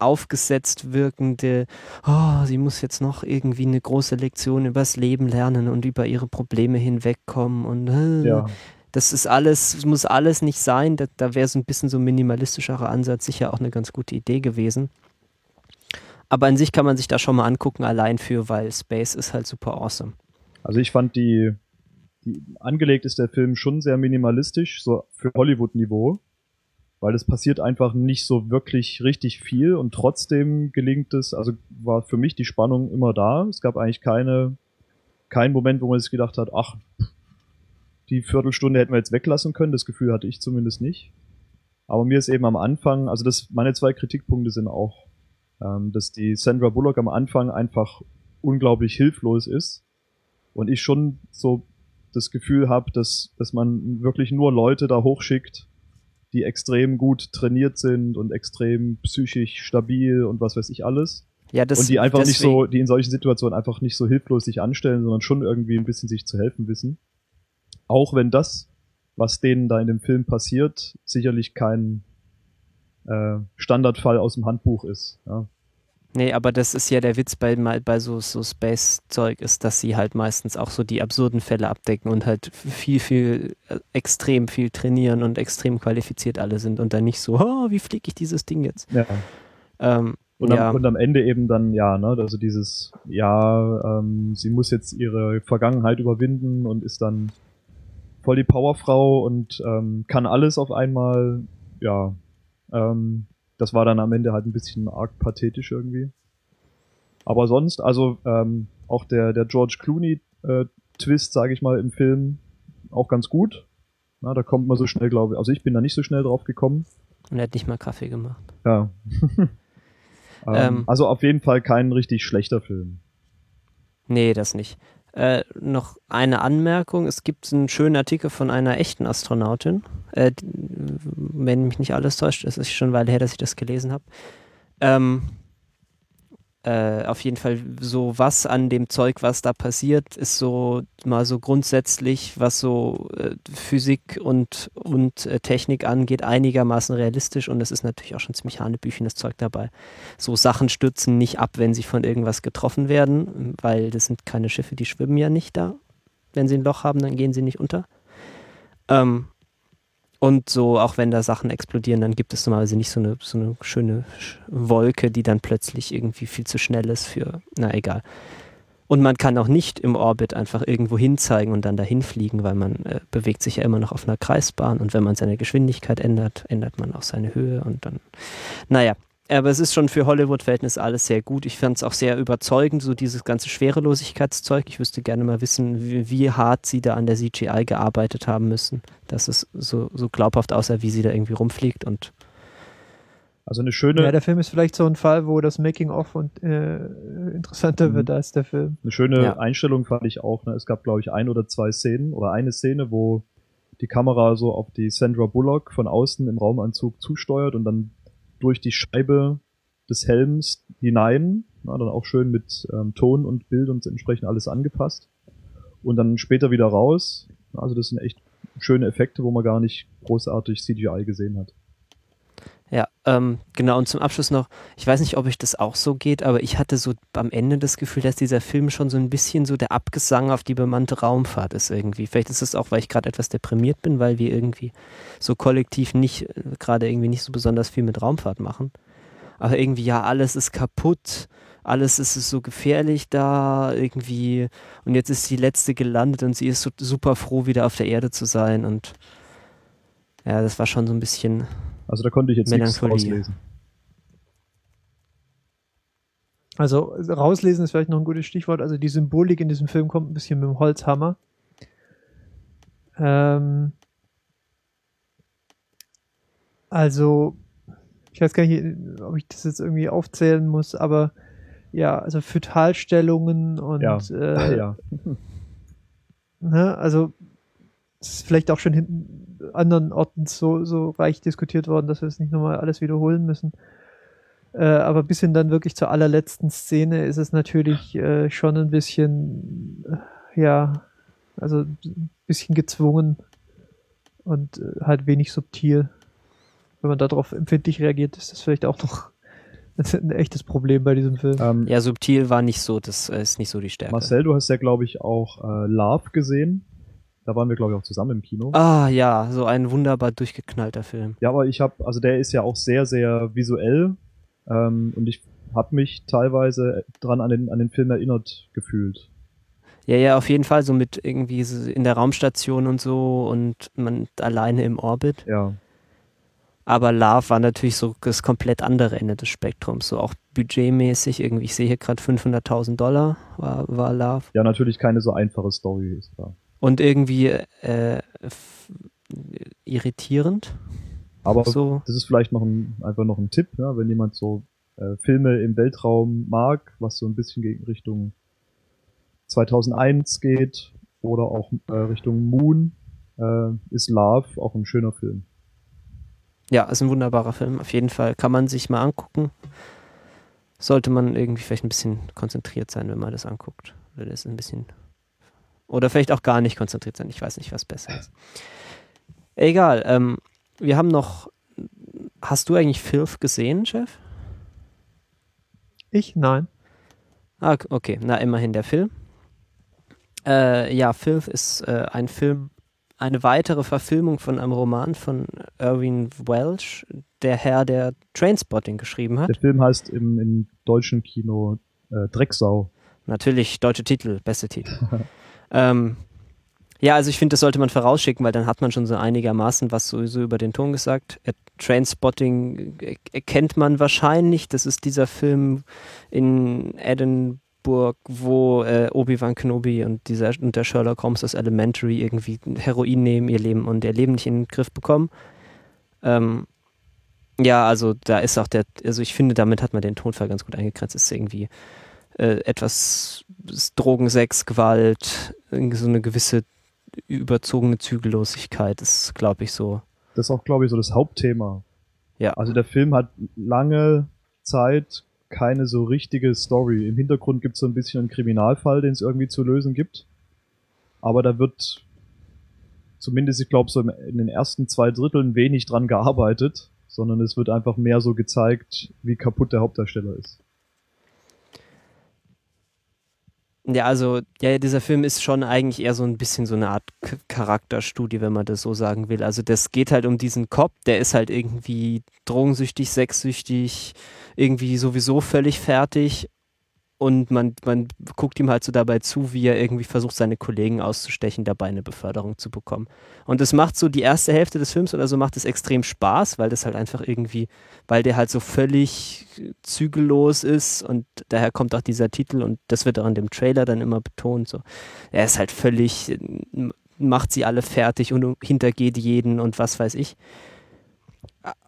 aufgesetzt wirkende, oh, sie muss jetzt noch irgendwie eine große Lektion übers Leben lernen und über ihre Probleme hinwegkommen und äh, ja. Das ist alles, muss alles nicht sein. Da, da wäre so ein bisschen so ein minimalistischerer Ansatz sicher auch eine ganz gute Idee gewesen. Aber an sich kann man sich da schon mal angucken, allein für, weil Space ist halt super awesome. Also ich fand die, die angelegt ist der Film schon sehr minimalistisch, so für Hollywood-Niveau, weil es passiert einfach nicht so wirklich richtig viel und trotzdem gelingt es, also war für mich die Spannung immer da. Es gab eigentlich keine, keinen Moment, wo man sich gedacht hat, ach, die Viertelstunde hätten wir jetzt weglassen können, das Gefühl hatte ich zumindest nicht. Aber mir ist eben am Anfang, also das, meine zwei Kritikpunkte sind auch, ähm, dass die Sandra Bullock am Anfang einfach unglaublich hilflos ist und ich schon so das Gefühl habe, dass, dass man wirklich nur Leute da hochschickt, die extrem gut trainiert sind und extrem psychisch stabil und was weiß ich alles. Ja, das, und die einfach deswegen. nicht so, die in solchen Situationen einfach nicht so hilflos sich anstellen, sondern schon irgendwie ein bisschen sich zu helfen wissen. Auch wenn das, was denen da in dem Film passiert, sicherlich kein äh, Standardfall aus dem Handbuch ist. Ja. Nee, aber das ist ja der Witz bei, bei so, so Space-Zeug, ist, dass sie halt meistens auch so die absurden Fälle abdecken und halt viel, viel, äh, extrem viel trainieren und extrem qualifiziert alle sind und dann nicht so, oh, wie fliege ich dieses Ding jetzt? Ja. Ähm, und, ja. am, und am Ende eben dann, ja, ne, also dieses, ja, ähm, sie muss jetzt ihre Vergangenheit überwinden und ist dann voll die Powerfrau und ähm, kann alles auf einmal. Ja, ähm, das war dann am Ende halt ein bisschen arg pathetisch irgendwie. Aber sonst, also ähm, auch der, der George Clooney äh, Twist, sage ich mal, im Film auch ganz gut. Na, da kommt man so schnell, glaube ich. Also ich bin da nicht so schnell drauf gekommen. Und er hat nicht mal Kaffee gemacht. Ja. ähm, ähm, also auf jeden Fall kein richtig schlechter Film. Nee, das nicht. Äh, noch eine Anmerkung. Es gibt einen schönen Artikel von einer echten Astronautin. Äh, wenn mich nicht alles täuscht, es ist schon eine Weile her, dass ich das gelesen habe. Ähm, äh, auf jeden Fall so was an dem Zeug, was da passiert, ist so mal so grundsätzlich, was so äh, Physik und, und äh, Technik angeht, einigermaßen realistisch und es ist natürlich auch schon ziemlich hanebüchenes Zeug dabei. So Sachen stürzen nicht ab, wenn sie von irgendwas getroffen werden, weil das sind keine Schiffe, die schwimmen ja nicht da. Wenn sie ein Loch haben, dann gehen sie nicht unter. Ähm, und so, auch wenn da Sachen explodieren, dann gibt es normalerweise nicht so eine, so eine schöne Wolke, die dann plötzlich irgendwie viel zu schnell ist für, na egal. Und man kann auch nicht im Orbit einfach irgendwo hinzeigen und dann dahin fliegen, weil man äh, bewegt sich ja immer noch auf einer Kreisbahn und wenn man seine Geschwindigkeit ändert, ändert man auch seine Höhe und dann, naja. Aber es ist schon für Hollywood-Verhältnisse alles sehr gut. Ich fand es auch sehr überzeugend, so dieses ganze Schwerelosigkeitszeug. Ich wüsste gerne mal wissen, wie, wie, hart sie da an der CGI gearbeitet haben müssen, dass es so, so glaubhaft aussah, wie sie da irgendwie rumfliegt und also eine schöne. Ja, der Film ist vielleicht so ein Fall, wo das Making-of und äh, interessanter mhm. wird als der Film. Eine schöne ja. Einstellung fand ich auch. Ne? Es gab, glaube ich, ein oder zwei Szenen oder eine Szene, wo die Kamera so auf die Sandra Bullock von außen im Raumanzug zusteuert und dann durch die Scheibe des Helms hinein, na, dann auch schön mit ähm, Ton und Bild und entsprechend alles angepasst. Und dann später wieder raus. Also das sind echt schöne Effekte, wo man gar nicht großartig CGI gesehen hat. Ja, ähm, genau. Und zum Abschluss noch, ich weiß nicht, ob euch das auch so geht, aber ich hatte so am Ende das Gefühl, dass dieser Film schon so ein bisschen so der Abgesang auf die bemannte Raumfahrt ist irgendwie. Vielleicht ist es auch, weil ich gerade etwas deprimiert bin, weil wir irgendwie so kollektiv nicht, äh, gerade irgendwie nicht so besonders viel mit Raumfahrt machen. Aber irgendwie, ja, alles ist kaputt, alles ist so gefährlich da irgendwie. Und jetzt ist die letzte gelandet und sie ist so super froh, wieder auf der Erde zu sein. Und ja, das war schon so ein bisschen also da konnte ich jetzt nichts rauslesen. Also rauslesen ist vielleicht noch ein gutes Stichwort. Also die Symbolik in diesem Film kommt ein bisschen mit dem Holzhammer. Ähm also ich weiß gar nicht, ob ich das jetzt irgendwie aufzählen muss, aber ja, also Fötalstellungen und ja. Äh, ja. Ne, also ist vielleicht auch schon hinten anderen Orten so, so reich diskutiert worden, dass wir es nicht nochmal alles wiederholen müssen. Äh, aber bis hin dann wirklich zur allerletzten Szene ist es natürlich äh, schon ein bisschen, äh, ja, also ein bisschen gezwungen und äh, halt wenig subtil. Wenn man darauf empfindlich reagiert, ist das vielleicht auch noch ein echtes Problem bei diesem Film. Ähm, ja, subtil war nicht so, das ist nicht so die Stärke. Marcel, du hast ja, glaube ich, auch äh, Love gesehen. Da waren wir, glaube ich, auch zusammen im Kino. Ah ja, so ein wunderbar durchgeknallter Film. Ja, aber ich habe, also der ist ja auch sehr, sehr visuell ähm, und ich habe mich teilweise dran an den, an den Film erinnert gefühlt. Ja, ja, auf jeden Fall, so mit irgendwie in der Raumstation und so und man alleine im Orbit. Ja. Aber Love war natürlich so das komplett andere Ende des Spektrums, so auch budgetmäßig irgendwie. Ich sehe hier gerade 500.000 Dollar war, war Love. Ja, natürlich keine so einfache Story, ist klar und irgendwie äh, irritierend. Aber so. das ist vielleicht noch ein, einfach noch ein Tipp, ja, wenn jemand so äh, Filme im Weltraum mag, was so ein bisschen gegen Richtung 2001 geht oder auch äh, Richtung Moon, äh, ist Love auch ein schöner Film. Ja, ist ein wunderbarer Film. Auf jeden Fall kann man sich mal angucken. Sollte man irgendwie vielleicht ein bisschen konzentriert sein, wenn man das anguckt. Weil das ist ein bisschen oder vielleicht auch gar nicht konzentriert sein. Ich weiß nicht, was besser ist. Egal. Ähm, wir haben noch. Hast du eigentlich Filth gesehen, Chef? Ich? Nein. Ah, okay. Na, immerhin der Film. Äh, ja, Filth ist äh, ein Film, eine weitere Verfilmung von einem Roman von Irwin Welsh, der Herr, der Trainspotting geschrieben hat. Der Film heißt im, im deutschen Kino äh, Drecksau. Natürlich, deutsche Titel, beste Titel. Ähm, ja, also ich finde, das sollte man vorausschicken, weil dann hat man schon so einigermaßen was sowieso über den Ton gesagt. Äh, Trainspotting erkennt man wahrscheinlich. Das ist dieser Film in Edinburgh, wo äh, Obi-Wan Kenobi und, dieser, und der Sherlock Holmes aus Elementary irgendwie Heroin nehmen, ihr Leben und ihr Leben nicht in den Griff bekommen. Ähm, ja, also da ist auch der, also ich finde, damit hat man den Tonfall ganz gut eingegrenzt. Ist irgendwie äh, etwas Drogen, Sex, Gewalt, so eine gewisse überzogene Zügellosigkeit ist, glaube ich, so. Das ist auch, glaube ich, so das Hauptthema. Ja. Also der Film hat lange Zeit keine so richtige Story. Im Hintergrund gibt es so ein bisschen einen Kriminalfall, den es irgendwie zu lösen gibt. Aber da wird zumindest, ich glaube, so in den ersten zwei Dritteln wenig dran gearbeitet, sondern es wird einfach mehr so gezeigt, wie kaputt der Hauptdarsteller ist. Ja, also, ja, dieser Film ist schon eigentlich eher so ein bisschen so eine Art Charakterstudie, wenn man das so sagen will. Also, das geht halt um diesen Cop, der ist halt irgendwie drogensüchtig, sexsüchtig, irgendwie sowieso völlig fertig und man, man guckt ihm halt so dabei zu, wie er irgendwie versucht, seine Kollegen auszustechen, dabei eine Beförderung zu bekommen. Und das macht so die erste Hälfte des Films oder so macht es extrem Spaß, weil das halt einfach irgendwie, weil der halt so völlig zügellos ist und daher kommt auch dieser Titel und das wird auch in dem Trailer dann immer betont. So. Er ist halt völlig, macht sie alle fertig und hintergeht jeden und was weiß ich.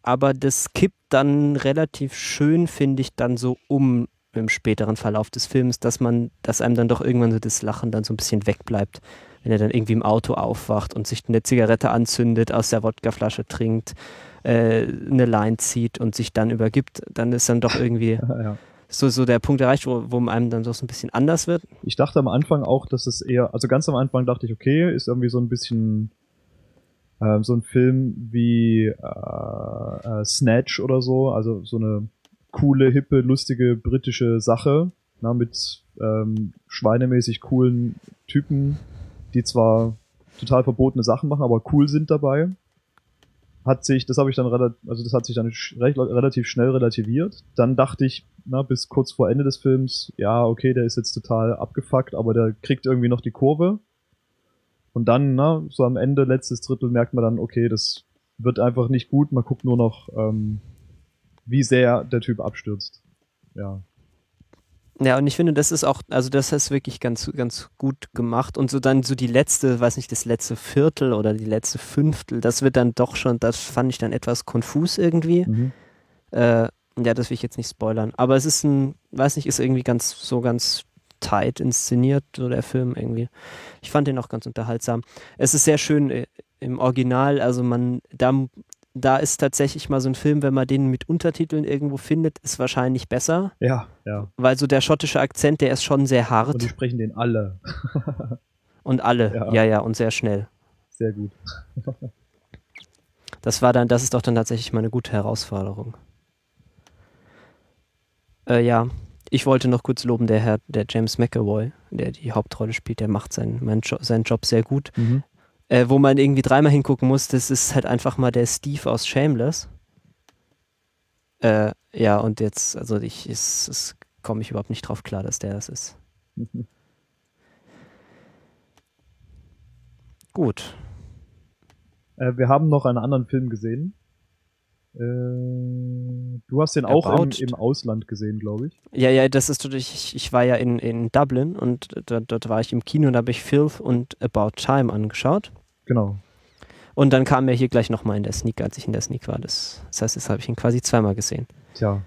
Aber das kippt dann relativ schön, finde ich, dann so um im späteren Verlauf des Films, dass man, dass einem dann doch irgendwann so das Lachen dann so ein bisschen wegbleibt, wenn er dann irgendwie im Auto aufwacht und sich eine Zigarette anzündet, aus der Wodkaflasche trinkt, äh, eine Line zieht und sich dann übergibt, dann ist dann doch irgendwie ja. so, so der Punkt erreicht, wo, wo einem dann so ein bisschen anders wird. Ich dachte am Anfang auch, dass es eher, also ganz am Anfang dachte ich, okay, ist irgendwie so ein bisschen äh, so ein Film wie äh, äh, Snatch oder so, also so eine coole, hippe, lustige britische Sache, na, mit ähm, schweinemäßig coolen Typen, die zwar total verbotene Sachen machen, aber cool sind dabei. Hat sich, das habe ich dann relativ, also das hat sich dann recht, relativ schnell relativiert. Dann dachte ich, na, bis kurz vor Ende des Films, ja, okay, der ist jetzt total abgefuckt, aber der kriegt irgendwie noch die Kurve. Und dann, na, so am Ende, letztes Drittel, merkt man dann, okay, das wird einfach nicht gut. Man guckt nur noch, ähm, wie sehr der Typ abstürzt. Ja. Ja, und ich finde, das ist auch, also das ist wirklich ganz, ganz gut gemacht. Und so dann so die letzte, weiß nicht, das letzte Viertel oder die letzte Fünftel, das wird dann doch schon, das fand ich dann etwas konfus irgendwie. Mhm. Äh, ja, das will ich jetzt nicht spoilern. Aber es ist ein, weiß nicht, ist irgendwie ganz, so ganz tight inszeniert, so der Film irgendwie. Ich fand den auch ganz unterhaltsam. Es ist sehr schön äh, im Original, also man, da da ist tatsächlich mal so ein Film, wenn man den mit Untertiteln irgendwo findet, ist wahrscheinlich besser. Ja, ja. Weil so der schottische Akzent, der ist schon sehr hart. Und die sprechen den alle. und alle, ja. ja, ja, und sehr schnell. Sehr gut. das war dann, das ist doch dann tatsächlich mal eine gute Herausforderung. Äh, ja, ich wollte noch kurz loben, der Herr, der James McAvoy, der die Hauptrolle spielt, der macht seinen, seinen Job sehr gut. Mhm äh, wo man irgendwie dreimal hingucken muss, das ist halt einfach mal der Steve aus Shameless. Äh, ja, und jetzt, also ich, komme ich überhaupt nicht drauf klar, dass der das ist. Gut. Äh, wir haben noch einen anderen Film gesehen. Äh, du hast den auch im, im, Ausland gesehen, glaube ich. Ja, ja, das ist ich, ich war ja in, in Dublin und dort, dort war ich im Kino und da habe ich Filth und About Time angeschaut. Genau. Und dann kam er hier gleich nochmal in der Sneak, als ich in der Sneak war. Das, das heißt, jetzt habe ich ihn quasi zweimal gesehen. Tja.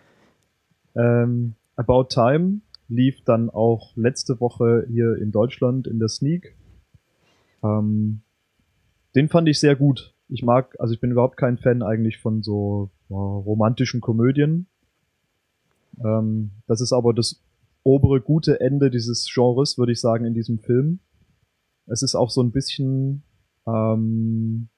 Ähm, About Time lief dann auch letzte Woche hier in Deutschland in der Sneak. Ähm, den fand ich sehr gut. Ich mag, also ich bin überhaupt kein Fan eigentlich von so äh, romantischen Komödien. Ähm, das ist aber das obere gute Ende dieses Genres, würde ich sagen, in diesem Film. Es ist auch so ein bisschen ähm,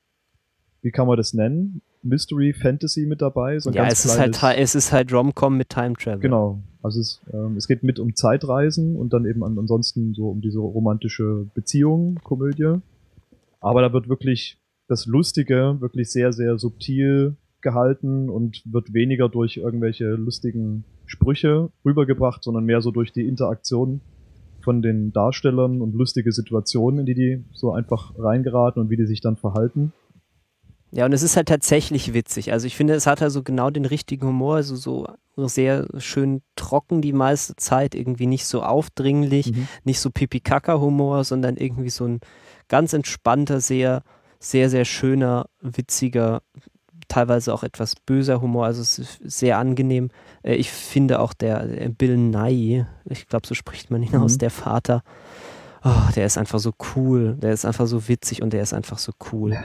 wie kann man das nennen? Mystery Fantasy mit dabei. So ja, es ist, halt, es ist halt Rom-Com mit Time Travel. Genau. Also es, ähm, es geht mit um Zeitreisen und dann eben an, ansonsten so um diese romantische Beziehung, Komödie. Aber da wird wirklich das Lustige wirklich sehr, sehr subtil gehalten und wird weniger durch irgendwelche lustigen Sprüche rübergebracht, sondern mehr so durch die Interaktion von den Darstellern und lustige Situationen, in die die so einfach reingeraten und wie die sich dann verhalten. Ja, und es ist halt tatsächlich witzig. Also ich finde, es hat also genau den richtigen Humor, also so sehr schön trocken die meiste Zeit, irgendwie nicht so aufdringlich, mhm. nicht so Pipi-Kaka-Humor, sondern irgendwie so ein ganz entspannter, sehr, sehr, sehr schöner, witziger teilweise auch etwas böser Humor, also es ist sehr angenehm. Äh, ich finde auch der, Bill Nye, ich glaube, so spricht man ihn mhm. aus, der Vater, oh, der ist einfach so cool, der ist einfach so witzig und der ist einfach so cool.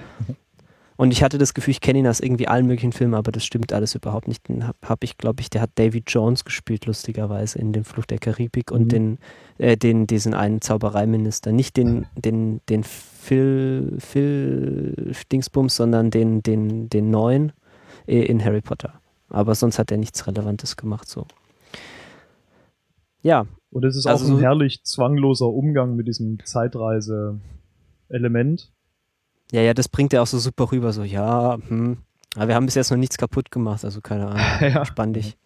Und ich hatte das Gefühl, ich kenne ihn aus irgendwie allen möglichen Filmen, aber das stimmt alles überhaupt nicht. Den habe hab ich, glaube ich, der hat David Jones gespielt, lustigerweise, in dem Flucht der Karibik und mhm. den, äh, den, diesen einen Zaubereiminister. Nicht den, den, den Phil, Phil Dingsbums, sondern den, den, den neuen äh, in Harry Potter. Aber sonst hat er nichts Relevantes gemacht, so. Ja. Und es ist also auch ein herrlich zwangloser Umgang mit diesem Zeitreise-Element ja, ja, das bringt er auch so super rüber, so, ja, hm. Aber wir haben bis jetzt noch nichts kaputt gemacht, also keine Ahnung. ja. Spann dich.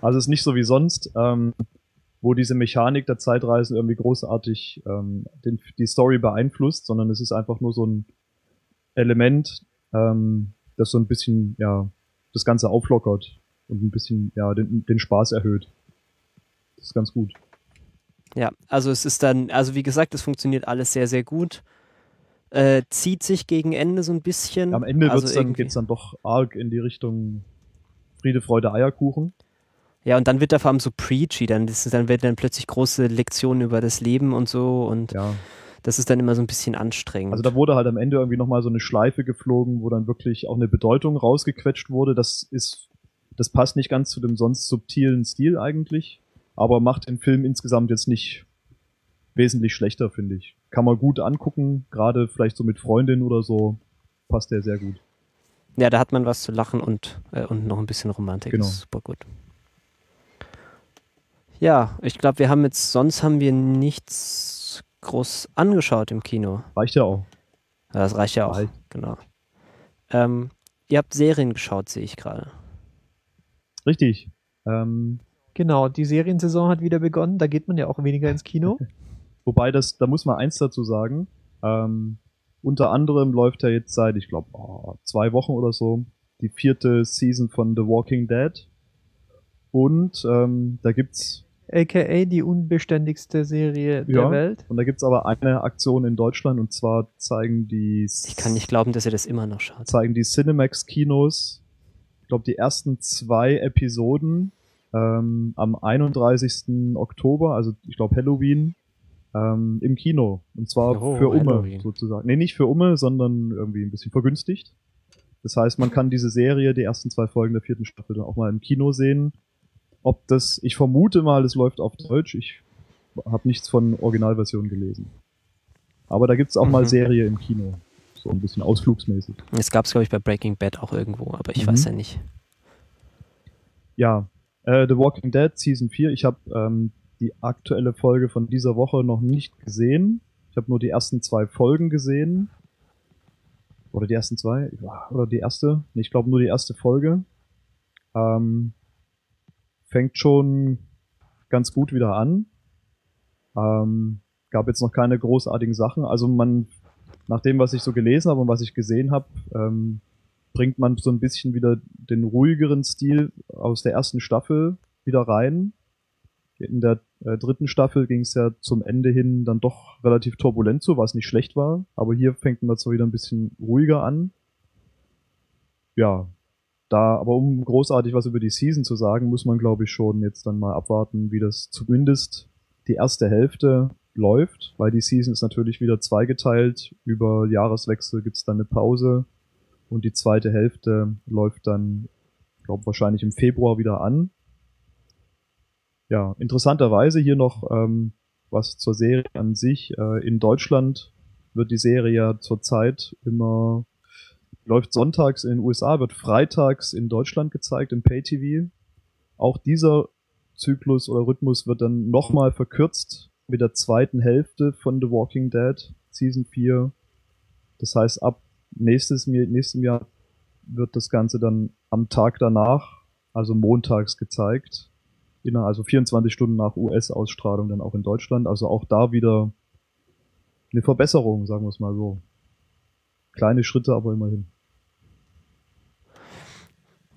Also es ist nicht so wie sonst. Ähm, wo diese Mechanik der Zeitreisen irgendwie großartig ähm, den, die Story beeinflusst, sondern es ist einfach nur so ein Element, ähm, das so ein bisschen, ja, das Ganze auflockert und ein bisschen, ja, den, den Spaß erhöht. Das ist ganz gut. Ja, also es ist dann, also wie gesagt, es funktioniert alles sehr, sehr gut. Äh, zieht sich gegen Ende so ein bisschen. Am Ende also dann, geht's dann doch arg in die Richtung Friede, Freude, Eierkuchen. Ja, und dann wird er vor allem so preachy, dann, ist, dann werden dann plötzlich große Lektionen über das Leben und so und ja. das ist dann immer so ein bisschen anstrengend. Also da wurde halt am Ende irgendwie nochmal so eine Schleife geflogen, wo dann wirklich auch eine Bedeutung rausgequetscht wurde. Das ist, das passt nicht ganz zu dem sonst subtilen Stil eigentlich, aber macht den Film insgesamt jetzt nicht wesentlich schlechter, finde ich. Kann man gut angucken, gerade vielleicht so mit Freundin oder so, passt der sehr gut. Ja, da hat man was zu lachen und, äh, und noch ein bisschen Romantik. Genau. Das ist super gut. Ja, ich glaube, wir haben jetzt, sonst haben wir nichts groß angeschaut im Kino. Reicht ja auch. Ja, das reicht ja auch, Reicht. genau. Ähm, ihr habt Serien geschaut, sehe ich gerade. Richtig. Ähm, Genau, die Seriensaison hat wieder begonnen, da geht man ja auch weniger ins Kino. wobei das, da muss man eins dazu sagen. Ähm, unter anderem läuft ja jetzt seit, ich glaube, oh, zwei Wochen oder so die vierte Season von The Walking Dead. Und ähm, da gibt's AKA die unbeständigste Serie der Ja. Welt. und da gibt's aber eine Aktion in Deutschland und zwar zeigen die Ich kann nicht glauben, dass ihr das immer noch schaut. zeigen die Cinemax Kinos, ich glaube die ersten zwei Episoden ähm, am 31. Oktober, also ich glaube Halloween, ähm, im Kino. Und zwar Oh, für Umme Halloween. sozusagen. Nee, nicht für Umme, sondern irgendwie ein bisschen vergünstigt. Das heißt, man kann diese Serie, die ersten zwei Folgen der vierten Staffel, dann auch mal im Kino sehen. Ob das, ich vermute mal, es läuft auf Deutsch. Ich habe nichts von Originalversion gelesen. Aber da gibt's auch mal Mhm. Serie im Kino. So ein bisschen ausflugsmäßig. Es gab es, glaube ich, bei Breaking Bad auch irgendwo, aber ich Mhm. weiß ja nicht. Ja, äh, The Walking Dead Season 4. Ich habe ähm, die aktuelle Folge von dieser Woche noch nicht gesehen. Ich habe nur die ersten zwei Folgen gesehen. Oder die ersten zwei? Oder die erste? Nee, ich glaube nur die erste Folge. Ähm, fängt schon ganz gut wieder an. Ähm, gab jetzt noch keine großartigen Sachen. Also man, nach dem, was ich so gelesen habe und was ich gesehen habe, ähm, bringt man so ein bisschen wieder den ruhigeren Stil aus der ersten Staffel wieder rein. In der äh, dritten Staffel ging es ja zum Ende hin dann doch relativ turbulent zu, was nicht schlecht war. Aber hier fängt man zwar wieder ein bisschen ruhiger an. Ja, da, aber um großartig was über die Season zu sagen, muss man glaube ich schon jetzt dann mal abwarten, wie das zumindest die erste Hälfte läuft, weil die Season ist natürlich wieder zweigeteilt. Über Jahreswechsel gibt's dann eine Pause und die zweite Hälfte läuft dann, glaube wahrscheinlich im Februar wieder an. Ja, interessanterweise hier noch ähm, was zur Serie an sich. Äh, in Deutschland wird die Serie ja zurzeit immer läuft sonntags in den USA, wird freitags in Deutschland gezeigt im Pay-TV. Auch dieser Zyklus oder Rhythmus wird dann nochmal verkürzt mit der zweiten Hälfte von The Walking Dead Season 4. Das heißt, ab nächstes, nächstem Jahr wird das Ganze dann am Tag danach, also montags gezeigt. Also 24 Stunden nach US-Ausstrahlung dann auch in Deutschland. Also auch da wieder eine Verbesserung, sagen wir es mal so. Kleine Schritte, aber immerhin.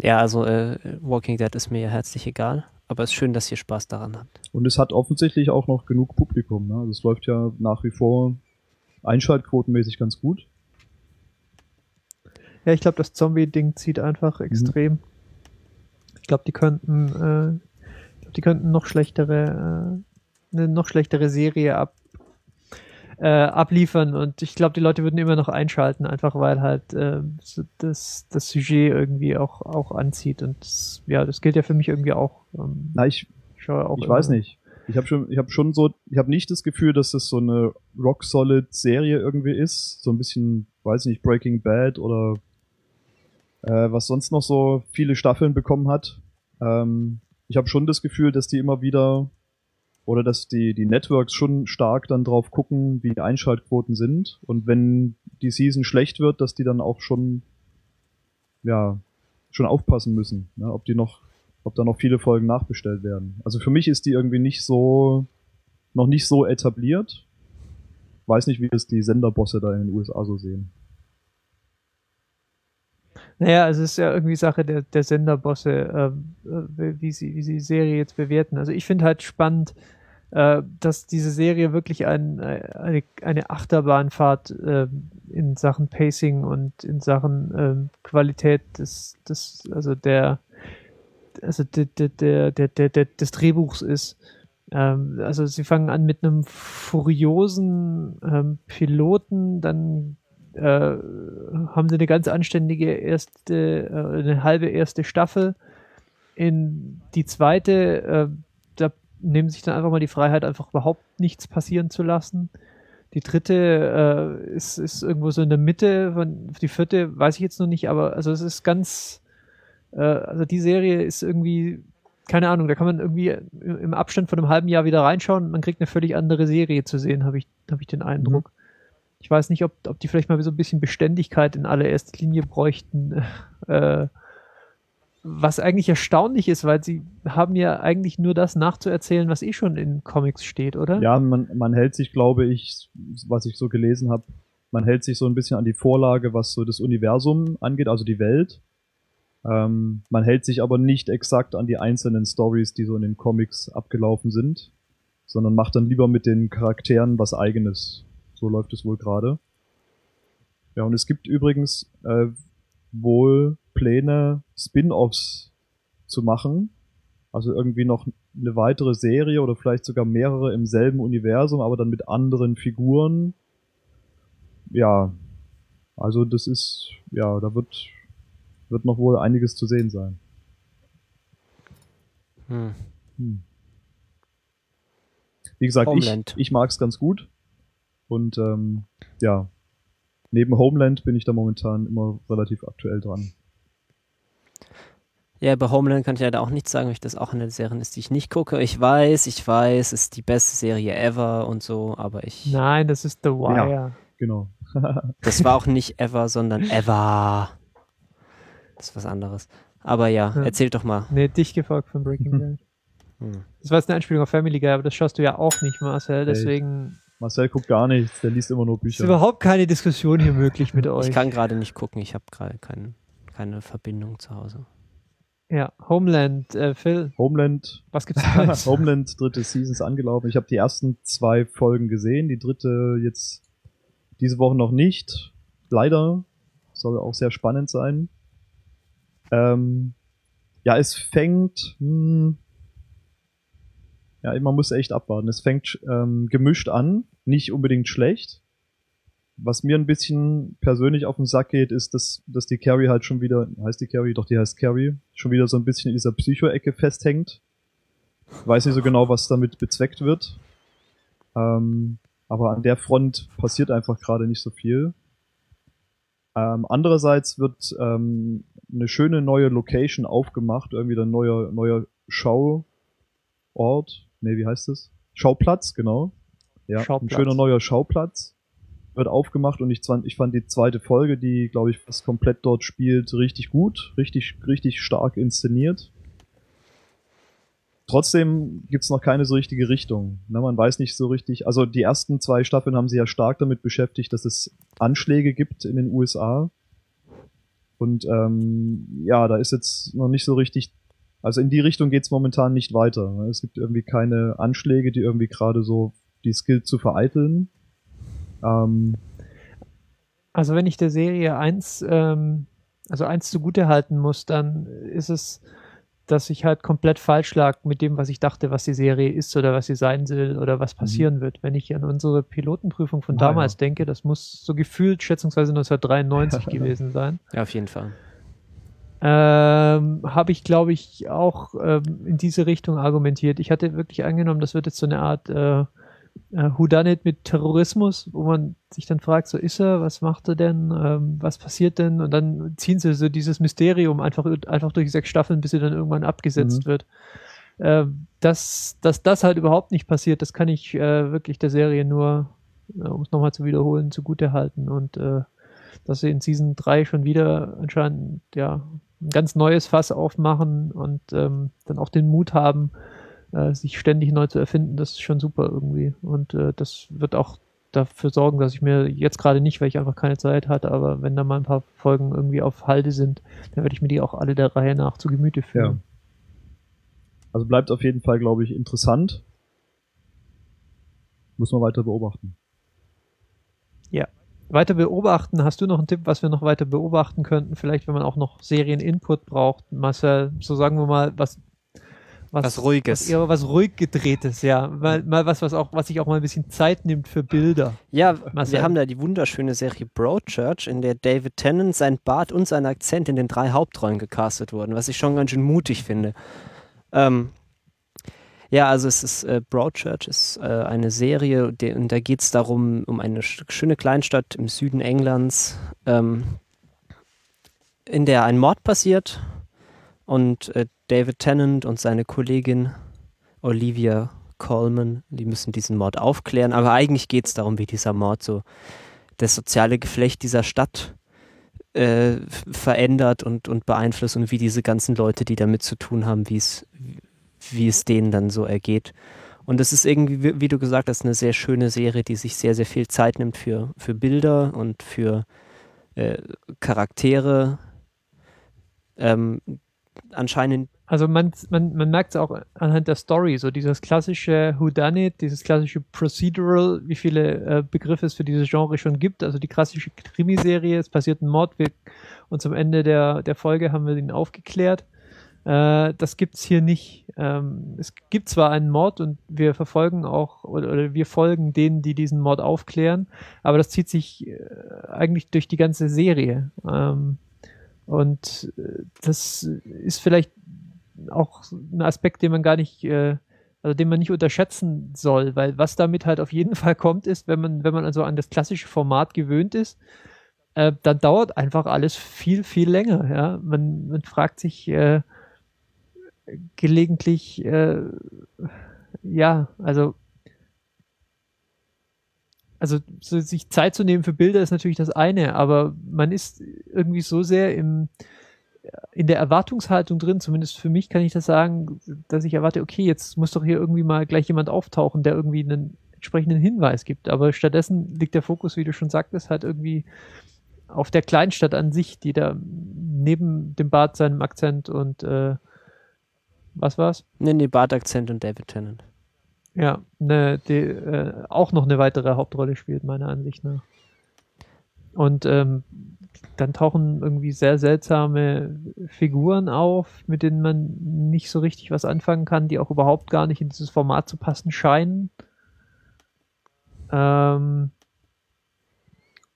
Ja, also äh, Walking Dead ist mir ja herzlich egal, aber es ist schön, dass ihr Spaß daran habt. Und es hat offensichtlich auch noch genug Publikum. Ne? Also es läuft ja nach wie vor einschaltquotenmäßig ganz gut. Ja, ich glaube, das Zombie-Ding zieht einfach Mhm. extrem. Ich glaube, die könnten, äh, glaub, die könnten noch schlechtere, äh, eine noch schlechtere Serie ab, äh, abliefern und ich glaube, die Leute würden immer noch einschalten, einfach weil halt äh, so das, das Sujet irgendwie auch, auch anzieht und das, ja, das gilt ja für mich irgendwie auch. Ähm, Na, ich, ich schaue auch ich weiß nicht. Ich habe schon, ich habe schon so, ich habe nicht das Gefühl, dass das so eine rock solid Serie irgendwie ist, so ein bisschen, weiß nicht, Breaking Bad oder äh, was sonst noch so viele Staffeln bekommen hat. Ähm, ich habe schon das Gefühl, dass die immer wieder oder dass die die Networks schon stark dann drauf gucken, wie die Einschaltquoten sind und wenn die Season schlecht wird, dass die dann auch schon ja schon aufpassen müssen, ne? ob die noch ob da noch viele Folgen nachbestellt werden. Also für mich ist die irgendwie nicht so, noch nicht so etabliert. Weiß nicht, wie das die Senderbosse da in den USA so sehen. Naja, also es ist ja irgendwie Sache der, der Senderbosse, ähm, äh, wie, sie, wie sie die Serie jetzt bewerten. Also ich finde halt spannend, äh, dass diese Serie wirklich ein, eine, eine Achterbahnfahrt äh, in Sachen Pacing und in Sachen ähm, Qualität des, des, also der, also der, der, der, der, der, des Drehbuchs ist. Ähm, also sie fangen an mit einem furiosen ähm, Piloten, dann äh, haben sie eine ganz anständige erste, äh, eine halbe erste Staffel. In die zweite, äh, da nehmen sich dann einfach mal die Freiheit, einfach überhaupt nichts passieren zu lassen. Die dritte äh, ist, ist irgendwo so in der Mitte, von, die vierte weiß ich jetzt noch nicht, aber also es ist ganz, äh, also die Serie ist irgendwie, keine Ahnung, da kann man irgendwie im Abstand von einem halben Jahr wieder reinschauen und man kriegt eine völlig andere Serie zu sehen, habe ich, hab ich den Eindruck. Mhm. Ich weiß nicht, ob, ob die vielleicht mal so ein bisschen Beständigkeit in allererster Linie bräuchten. Äh, was eigentlich erstaunlich ist, weil sie haben ja eigentlich nur das nachzuerzählen, was eh schon in Comics steht, oder? Ja, man, man hält sich, glaube ich, was ich so gelesen habe, man hält sich so ein bisschen an die Vorlage, was so das Universum angeht, also die Welt. Ähm, man hält sich aber nicht exakt an die einzelnen Stories, die so in den Comics abgelaufen sind, sondern macht dann lieber mit den Charakteren was eigenes. So läuft es wohl gerade. Ja, und es gibt übrigens äh, wohl Pläne, Spin-offs zu machen. Also irgendwie noch eine weitere Serie oder vielleicht sogar mehrere im selben Universum, aber dann mit anderen Figuren. Ja, also das ist, ja, da wird, wird noch wohl einiges zu sehen sein. Hm. Hm. Wie gesagt, Homeland. ich, ich mag es ganz gut. Und ähm, ja, neben Homeland bin ich da momentan immer relativ aktuell dran. Ja, bei Homeland kann ich leider auch nichts sagen, weil das auch eine Serie ist, die ich nicht gucke. Ich weiß, ich weiß, es ist die beste Serie ever und so, aber ich. Nein, das ist The Wire. Ja, genau. das war auch nicht ever, sondern ever. Das ist was anderes. Aber ja, ja. erzähl doch mal. Nee, dich gefolgt von Breaking Bad. Hm. Das war jetzt eine Anspielung auf Family Guy, aber das schaust du ja auch nicht, Marcel, deswegen. Marcel guckt gar nichts, der liest immer nur Bücher. Ist überhaupt keine Diskussion hier möglich mit euch. Ich kann gerade nicht gucken, ich habe gerade kein, keine Verbindung zu Hause. Ja, Homeland, äh, Phil. Homeland. Was gibt's da? Homeland, dritte Season ist angelaufen. Ich habe die ersten zwei Folgen gesehen, die dritte jetzt diese Woche noch nicht. Leider. Soll auch sehr spannend sein. Ähm, ja, es fängt, hm, ja, man muss echt abwarten. Es fängt ähm, gemischt an, nicht unbedingt schlecht. Was mir ein bisschen persönlich auf den Sack geht, ist, dass, dass die Carrie halt schon wieder, heißt die Carrie, doch die heißt Carrie, schon wieder so ein bisschen in dieser Psycho-Ecke festhängt. Weiß nicht so genau, was damit bezweckt wird. Ähm, aber an der Front passiert einfach gerade nicht so viel. Ähm, andererseits wird ähm, eine schöne neue Location aufgemacht, irgendwie ein neuer, neuer Schauort, nee, wie heißt es? Schauplatz, genau. Ja, Schauplatz. ein schöner neuer Schauplatz wird aufgemacht und ich, ich fand die zweite Folge, die glaube ich fast komplett dort spielt, richtig gut, richtig, richtig stark inszeniert. Trotzdem gibt's noch keine so richtige Richtung. Ne, man weiß nicht so richtig, also die ersten zwei Staffeln haben sie ja stark damit beschäftigt, dass es Anschläge gibt in den USA. Und ähm, ja, da ist jetzt noch nicht so richtig also in die Richtung geht's momentan nicht weiter. Es gibt irgendwie keine Anschläge, die irgendwie gerade so die Skill zu vereiteln. Ähm, also wenn ich der Serie eins, ähm, also eins zugute halten muss, dann ist es, dass ich halt komplett falsch lag mit dem, was ich dachte, was die Serie ist oder was sie sein will oder was mhm. passieren mhm. wird. Wenn ich an unsere Pilotenprüfung von damals ja. denke, das muss so gefühlt schätzungsweise 1993 gewesen sein. Ja, auf jeden Fall ähm, habe ich, glaube ich, auch ähm, in diese Richtung argumentiert. Ich hatte wirklich angenommen, das wird jetzt so eine Art äh, äh, Whodunit mit Terrorismus, wo man sich dann fragt, so ist er, was macht er denn, ähm, was passiert denn? Und dann ziehen sie so dieses Mysterium einfach, einfach durch sechs Staffeln, bis sie dann irgendwann abgesetzt mhm. wird. Äh, dass, dass das halt überhaupt nicht passiert, das kann ich äh, wirklich der Serie nur, äh, um es nochmal zu wiederholen, zugute halten. Und äh, dass sie in Season 3 schon wieder anscheinend ja ein ganz neues Fass aufmachen und ähm, dann auch den Mut haben, äh, sich ständig neu zu erfinden, das ist schon super irgendwie. Und äh, das wird auch dafür sorgen, dass ich mir jetzt gerade nicht, weil ich einfach keine Zeit hatte, aber wenn da mal ein paar Folgen irgendwie auf Halde sind, dann werde ich mir die auch alle der Reihe nach zu Gemüte führen. Ja. Also bleibt auf jeden Fall, glaube ich, interessant. Muss man weiter beobachten. Weiter beobachten, hast du noch einen Tipp, was wir noch weiter beobachten könnten? Vielleicht, wenn man auch noch Serien-Input braucht. Marcel, so sagen wir mal, was was, was ruhiges. Was, eher was ruhig gedrehtes, ja. Mal, mal was, was auch, was sich auch mal ein bisschen Zeit nimmt für Bilder. Ja, Marcel. wir haben da die wunderschöne Serie Broadchurch, in der David Tennant, sein Bart und sein Akzent in den drei Hauptrollen gecastet wurden, was ich schon ganz schön mutig finde. Ähm, ja, also es ist äh, Broadchurch ist äh, eine Serie, die, und da geht es darum, um eine schöne Kleinstadt im Süden Englands, ähm, in der ein Mord passiert und äh, David Tennant und seine Kollegin Olivia Coleman, die müssen diesen Mord aufklären. Aber eigentlich geht es darum, wie dieser Mord so das soziale Geflecht dieser Stadt äh, verändert und, und beeinflusst und wie diese ganzen Leute, die damit zu tun haben, wie es, wie es denen dann so ergeht. Und es ist irgendwie, wie, du gesagt hast, eine sehr schöne Serie, die sich sehr, sehr viel Zeit nimmt für, für Bilder und für äh, Charaktere, ähm, anscheinend. Also man, man, man merkt es auch anhand der Story, so dieses klassische Whodunit, dieses klassische Procedural, wie viele äh, Begriffe es für dieses Genre schon gibt, also die klassische Krimiserie, es passiert ein Mord und zum Ende der, der Folge haben wir ihn aufgeklärt. Äh, das gibt's hier nicht. Ähm, es gibt zwar einen Mord und wir verfolgen auch oder, oder, wir folgen denen, die diesen Mord aufklären, aber das zieht sich äh, eigentlich durch die ganze Serie. Ähm, und äh, das ist vielleicht auch ein Aspekt, den man gar nicht, äh, also den man nicht unterschätzen soll, weil was damit halt auf jeden Fall kommt, ist, wenn man, wenn man also an das klassische Format gewöhnt ist, äh, dann dauert einfach alles viel, viel länger. Ja? Man, man fragt sich äh, gelegentlich, äh, ja, also also so, sich Zeit zu nehmen für Bilder ist natürlich das eine, aber man ist irgendwie so sehr im, in der Erwartungshaltung drin, zumindest für mich kann ich das sagen, dass ich erwarte, okay, jetzt muss doch hier irgendwie mal gleich jemand auftauchen, der irgendwie einen entsprechenden Hinweis gibt. Aber stattdessen liegt der Fokus, wie du schon sagtest, halt irgendwie auf der Kleinstadt an sich, die da neben dem Bart, seinem Akzent und äh, was war's? Nee, nee, Bart-Akzent und David Tennant. Ja, ne, die äh, auch noch eine weitere Hauptrolle spielt, meiner Ansicht nach. Und ähm, dann tauchen irgendwie sehr seltsame Figuren auf, mit denen man nicht so richtig was anfangen kann, die auch überhaupt gar nicht in dieses Format zu passen scheinen. Ähm,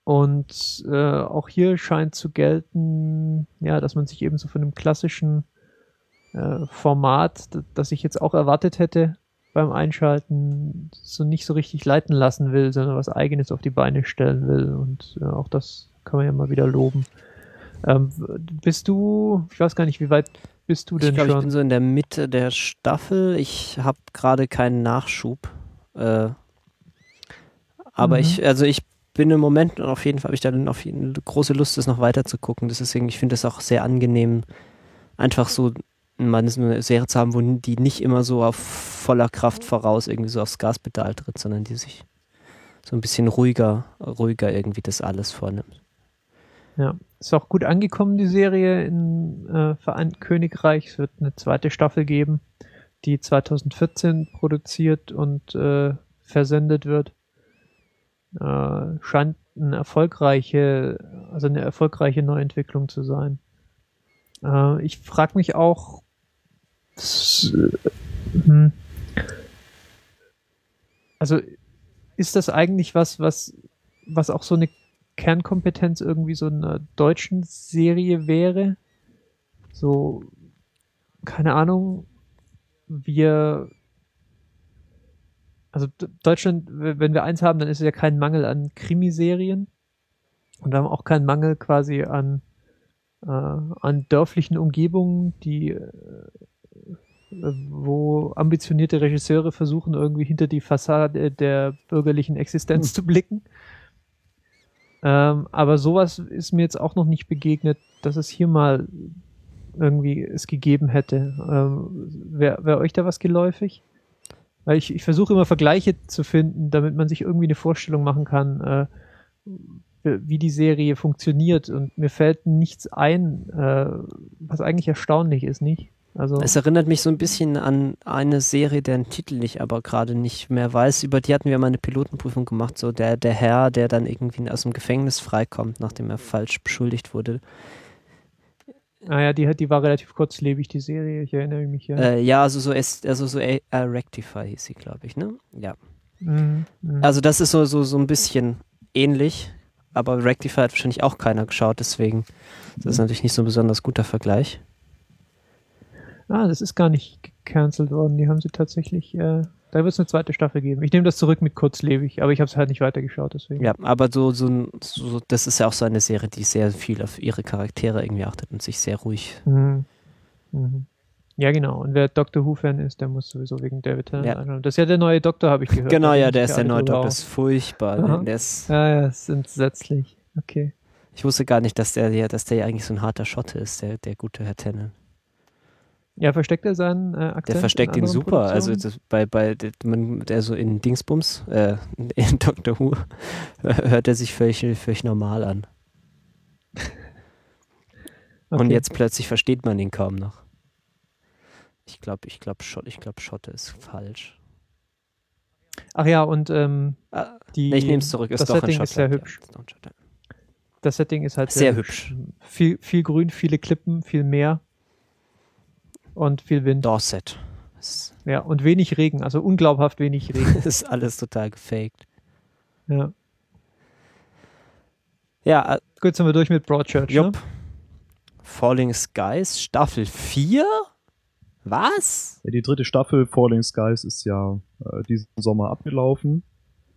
und äh, auch hier scheint zu gelten, ja, dass man sich eben so von einem klassischen äh, Format, das ich jetzt auch erwartet hätte, beim Einschalten so nicht so richtig leiten lassen will, sondern was eigenes auf die Beine stellen will. Und äh, auch das kann man ja mal wieder loben. Ähm, bist du, ich weiß gar nicht, wie weit bist du denn ich glaub, schon? Ich bin so in der Mitte der Staffel. Ich habe gerade keinen Nachschub. Äh, aber mhm. ich, also ich bin im Moment auf jeden Fall, habe ich da auf jeden, große Lust, das noch weiter zu gucken. Deswegen, ich finde es auch sehr angenehm, einfach so mal eine Serie zu haben, wo die nicht immer so auf voller Kraft voraus irgendwie so aufs Gaspedal tritt, sondern die sich so ein bisschen ruhiger, ruhiger irgendwie das alles vornimmt. Ja, ist auch gut angekommen, die Serie in äh, Vereinten Königreich. Es wird eine zweite Staffel geben, die 2014 produziert und äh, versendet wird. Äh, scheint eine erfolgreiche, also eine erfolgreiche Neuentwicklung zu sein. Äh, ich frage mich auch. Also ist das eigentlich was, was, was auch so eine Kernkompetenz irgendwie so einer deutschen Serie wäre? So, keine Ahnung, wir, also Deutschland, wenn wir eins haben, dann ist es ja kein Mangel an Krimiserien. Und wir haben auch keinen Mangel quasi an, äh, an dörflichen Umgebungen, die äh, wo ambitionierte Regisseure versuchen, irgendwie hinter die Fassade der bürgerlichen Existenz hm. zu blicken. Ähm, aber sowas ist mir jetzt auch noch nicht begegnet, dass es hier mal irgendwie es gegeben hätte. Ähm, Wäre wär euch da was geläufig? Weil ich, ich versuche immer Vergleiche zu finden, damit man sich irgendwie eine Vorstellung machen kann, äh, wie die Serie funktioniert. Und mir fällt nichts ein, äh, was eigentlich erstaunlich ist, nicht? Also es erinnert mich so ein bisschen an eine Serie, deren Titel ich aber gerade nicht mehr weiß. Über die hatten wir mal eine Pilotenprüfung gemacht, so der, der Herr, der dann irgendwie aus dem Gefängnis freikommt, nachdem er falsch beschuldigt wurde. Ah ja, die, die war relativ kurzlebig, die Serie, ich erinnere mich ja. Äh, ja, also so, also so äh, Rectify hieß sie, glaube ich, ne? Ja. Mhm, mh. Also das ist so, so, so ein bisschen ähnlich, aber Rectify hat wahrscheinlich auch keiner geschaut, deswegen das ist natürlich nicht so ein besonders guter Vergleich. Ah, das ist gar nicht gecancelt worden, die haben sie tatsächlich äh, da wird es eine zweite Staffel geben. Ich nehme das zurück mit kurzlebig, aber ich habe es halt nicht weitergeschaut, deswegen. Ja, aber so, so, so, das ist ja auch so eine Serie, die sehr viel auf ihre Charaktere irgendwie achtet und sich sehr ruhig. Mhm. Mhm. Ja, genau. Und wer Doctor Who-Fan ist, der muss sowieso wegen David Tennant ja. anschauen. Das ist ja der neue Doktor, habe ich gehört. Genau, ja, der ist der neue Doktor. Das ist furchtbar. Der ist ja, ja, ist entsetzlich. Okay. Ich wusste gar nicht, dass der, dass der ja eigentlich so ein harter Schotte ist, der, der gute Herr Tennant. Ja, versteckt er seinen äh, Akzent? Der versteckt ihn super. Also das, bei, bei der, man, der so in Dingsbums, äh, in Doctor Who, hört er sich völlig, völlig normal an. Okay. Und jetzt plötzlich versteht man ihn kaum noch. Ich glaube, ich glaube, Schott, ich glaube, Schotte ist falsch. Ach ja, und ähm, ah, die, nee, ich nehme es zurück. Ist das doch Setting ist sehr hübsch. Das Setting ist halt sehr, sehr hübsch. hübsch. Viel, viel Grün, viele Klippen, viel Meer und viel Wind. Dorset. Ja, und wenig Regen, also unglaubhaft wenig Regen. das ist alles total gefaked. Ja. Ja, äh, gut, sind wir durch mit Broadchurch. Jupp. Ne? Falling Skies, Staffel 4? Was? Ja, die dritte Staffel Falling Skies ist ja äh, diesen Sommer abgelaufen.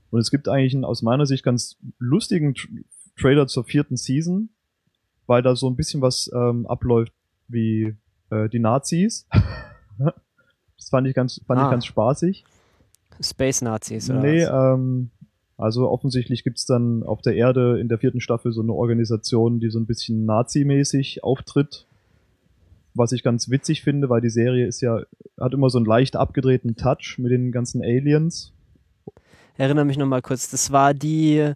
Und es gibt eigentlich einen aus meiner Sicht ganz lustigen Tra Trailer zur vierten Season, weil da so ein bisschen was ähm, abläuft wie äh, die Nazis. das fand ich ganz, fand ah. ich ganz spaßig. Space Nazis, oder? Nee, was? ähm, also offensichtlich gibt's dann auf der Erde in der vierten Staffel so eine Organisation, die so ein bisschen Nazi-mäßig auftritt. Was ich ganz witzig finde, weil die Serie ist ja, hat immer so einen leicht abgedrehten Touch mit den ganzen Aliens. Erinnere mich nochmal kurz, das war die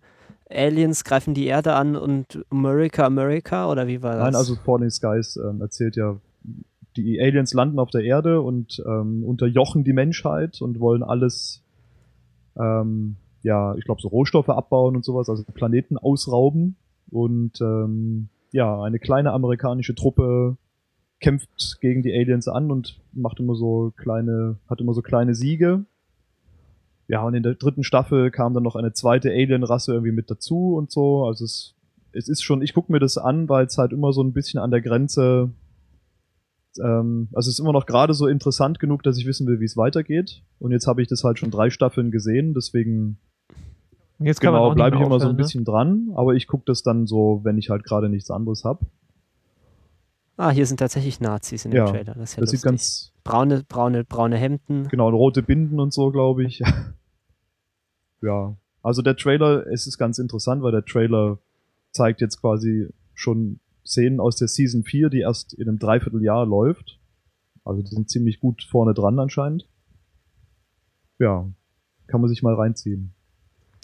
Aliens greifen die Erde an und America, America, oder wie war das? Nein, also Falling Skies ähm, erzählt ja die Aliens landen auf der Erde und ähm, unterjochen die Menschheit und wollen alles, ähm, ja, ich glaube, so Rohstoffe abbauen und sowas, also Planeten ausrauben. Und ähm, ja, eine kleine amerikanische Truppe kämpft gegen die Aliens an und macht immer so kleine, hat immer so kleine Siege. Ja, und in der dritten Staffel kam dann noch eine zweite Alien-Rasse irgendwie mit dazu und so. Also es, es ist schon, ich gucke mir das an, weil es halt immer so ein bisschen an der Grenze ähm, also es ist immer noch gerade so interessant genug, dass ich wissen will, wie es weitergeht. Und jetzt habe ich das halt schon drei Staffeln gesehen, deswegen jetzt genau bleibe ich immer so ein ne? bisschen dran. Aber ich gucke das dann so, wenn ich halt gerade nichts anderes habe. Ah, hier sind tatsächlich Nazis in dem ja, Trailer. Das, ja das sieht ganz braune, braune, braune Hemden. Genau, rote Binden und so, glaube ich. ja, also der Trailer, es ist ganz interessant, weil der Trailer zeigt jetzt quasi schon Szenen aus der Season 4, die erst in einem Dreivierteljahr läuft. Also die sind ziemlich gut vorne dran anscheinend. Ja, kann man sich mal reinziehen.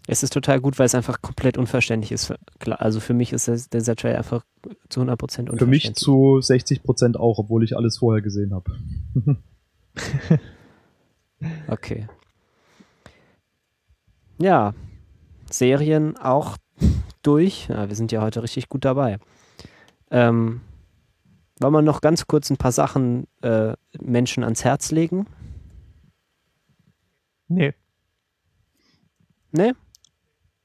Es ist total gut, weil es einfach komplett unverständlich ist. Also für mich ist das, dieser Trailer einfach zu 100% unverständlich. Für mich zu 60% auch, obwohl ich alles vorher gesehen habe. okay. Ja, Serien auch durch. Ja, wir sind ja heute richtig gut dabei. Ähm, wollen wir noch ganz kurz ein paar Sachen äh, Menschen ans Herz legen? Nee. Nee?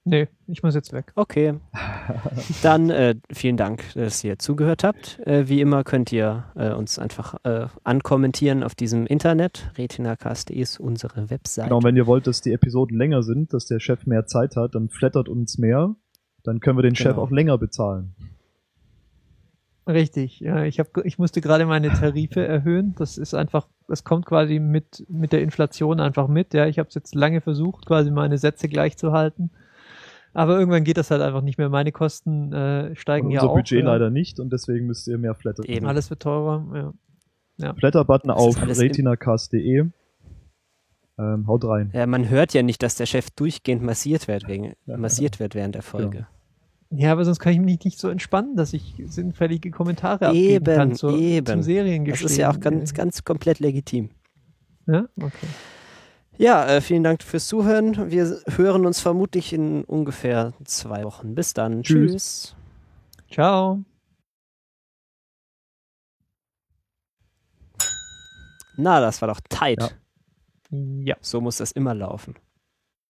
Nee, ich muss jetzt weg. Okay. Dann äh, vielen Dank, dass ihr zugehört habt. Äh, wie immer könnt ihr äh, uns einfach äh, ankommentieren auf diesem Internet. retinacast.de ist unsere Webseite. Genau, wenn ihr wollt, dass die Episoden länger sind, dass der Chef mehr Zeit hat, dann flattert uns mehr. Dann können wir den genau. Chef auch länger bezahlen. Richtig, ja. Ich, hab, ich musste gerade meine Tarife erhöhen. Das ist einfach, das kommt quasi mit, mit der Inflation einfach mit. Ja, ich habe es jetzt lange versucht, quasi meine Sätze gleich zu halten. Aber irgendwann geht das halt einfach nicht mehr. Meine Kosten äh, steigen Und ja unser auch. Budget ja. leider nicht und deswegen müsst ihr mehr flattern. Eben. Alles wird teurer, ja. Flatter-Button Das ist auf retinacast.de. Ähm, haut rein. Ja, man hört ja nicht, dass der Chef durchgehend massiert wird, wegen, Ja. massiert wird während der Folge. Ja, aber sonst kann ich mich nicht so entspannen, dass ich sinnfällige Kommentare abgeben Eben, kann zur, eben. zum Das Seriengeschehen. ist ja auch ganz, ganz komplett legitim. Ja, okay. Ja, äh, vielen Dank fürs Zuhören. Wir hören uns vermutlich in ungefähr zwei Wochen. Bis dann. Tschüss. Tschüss. Ciao. Na, das war doch tight. Ja. Ja. So muss das immer laufen.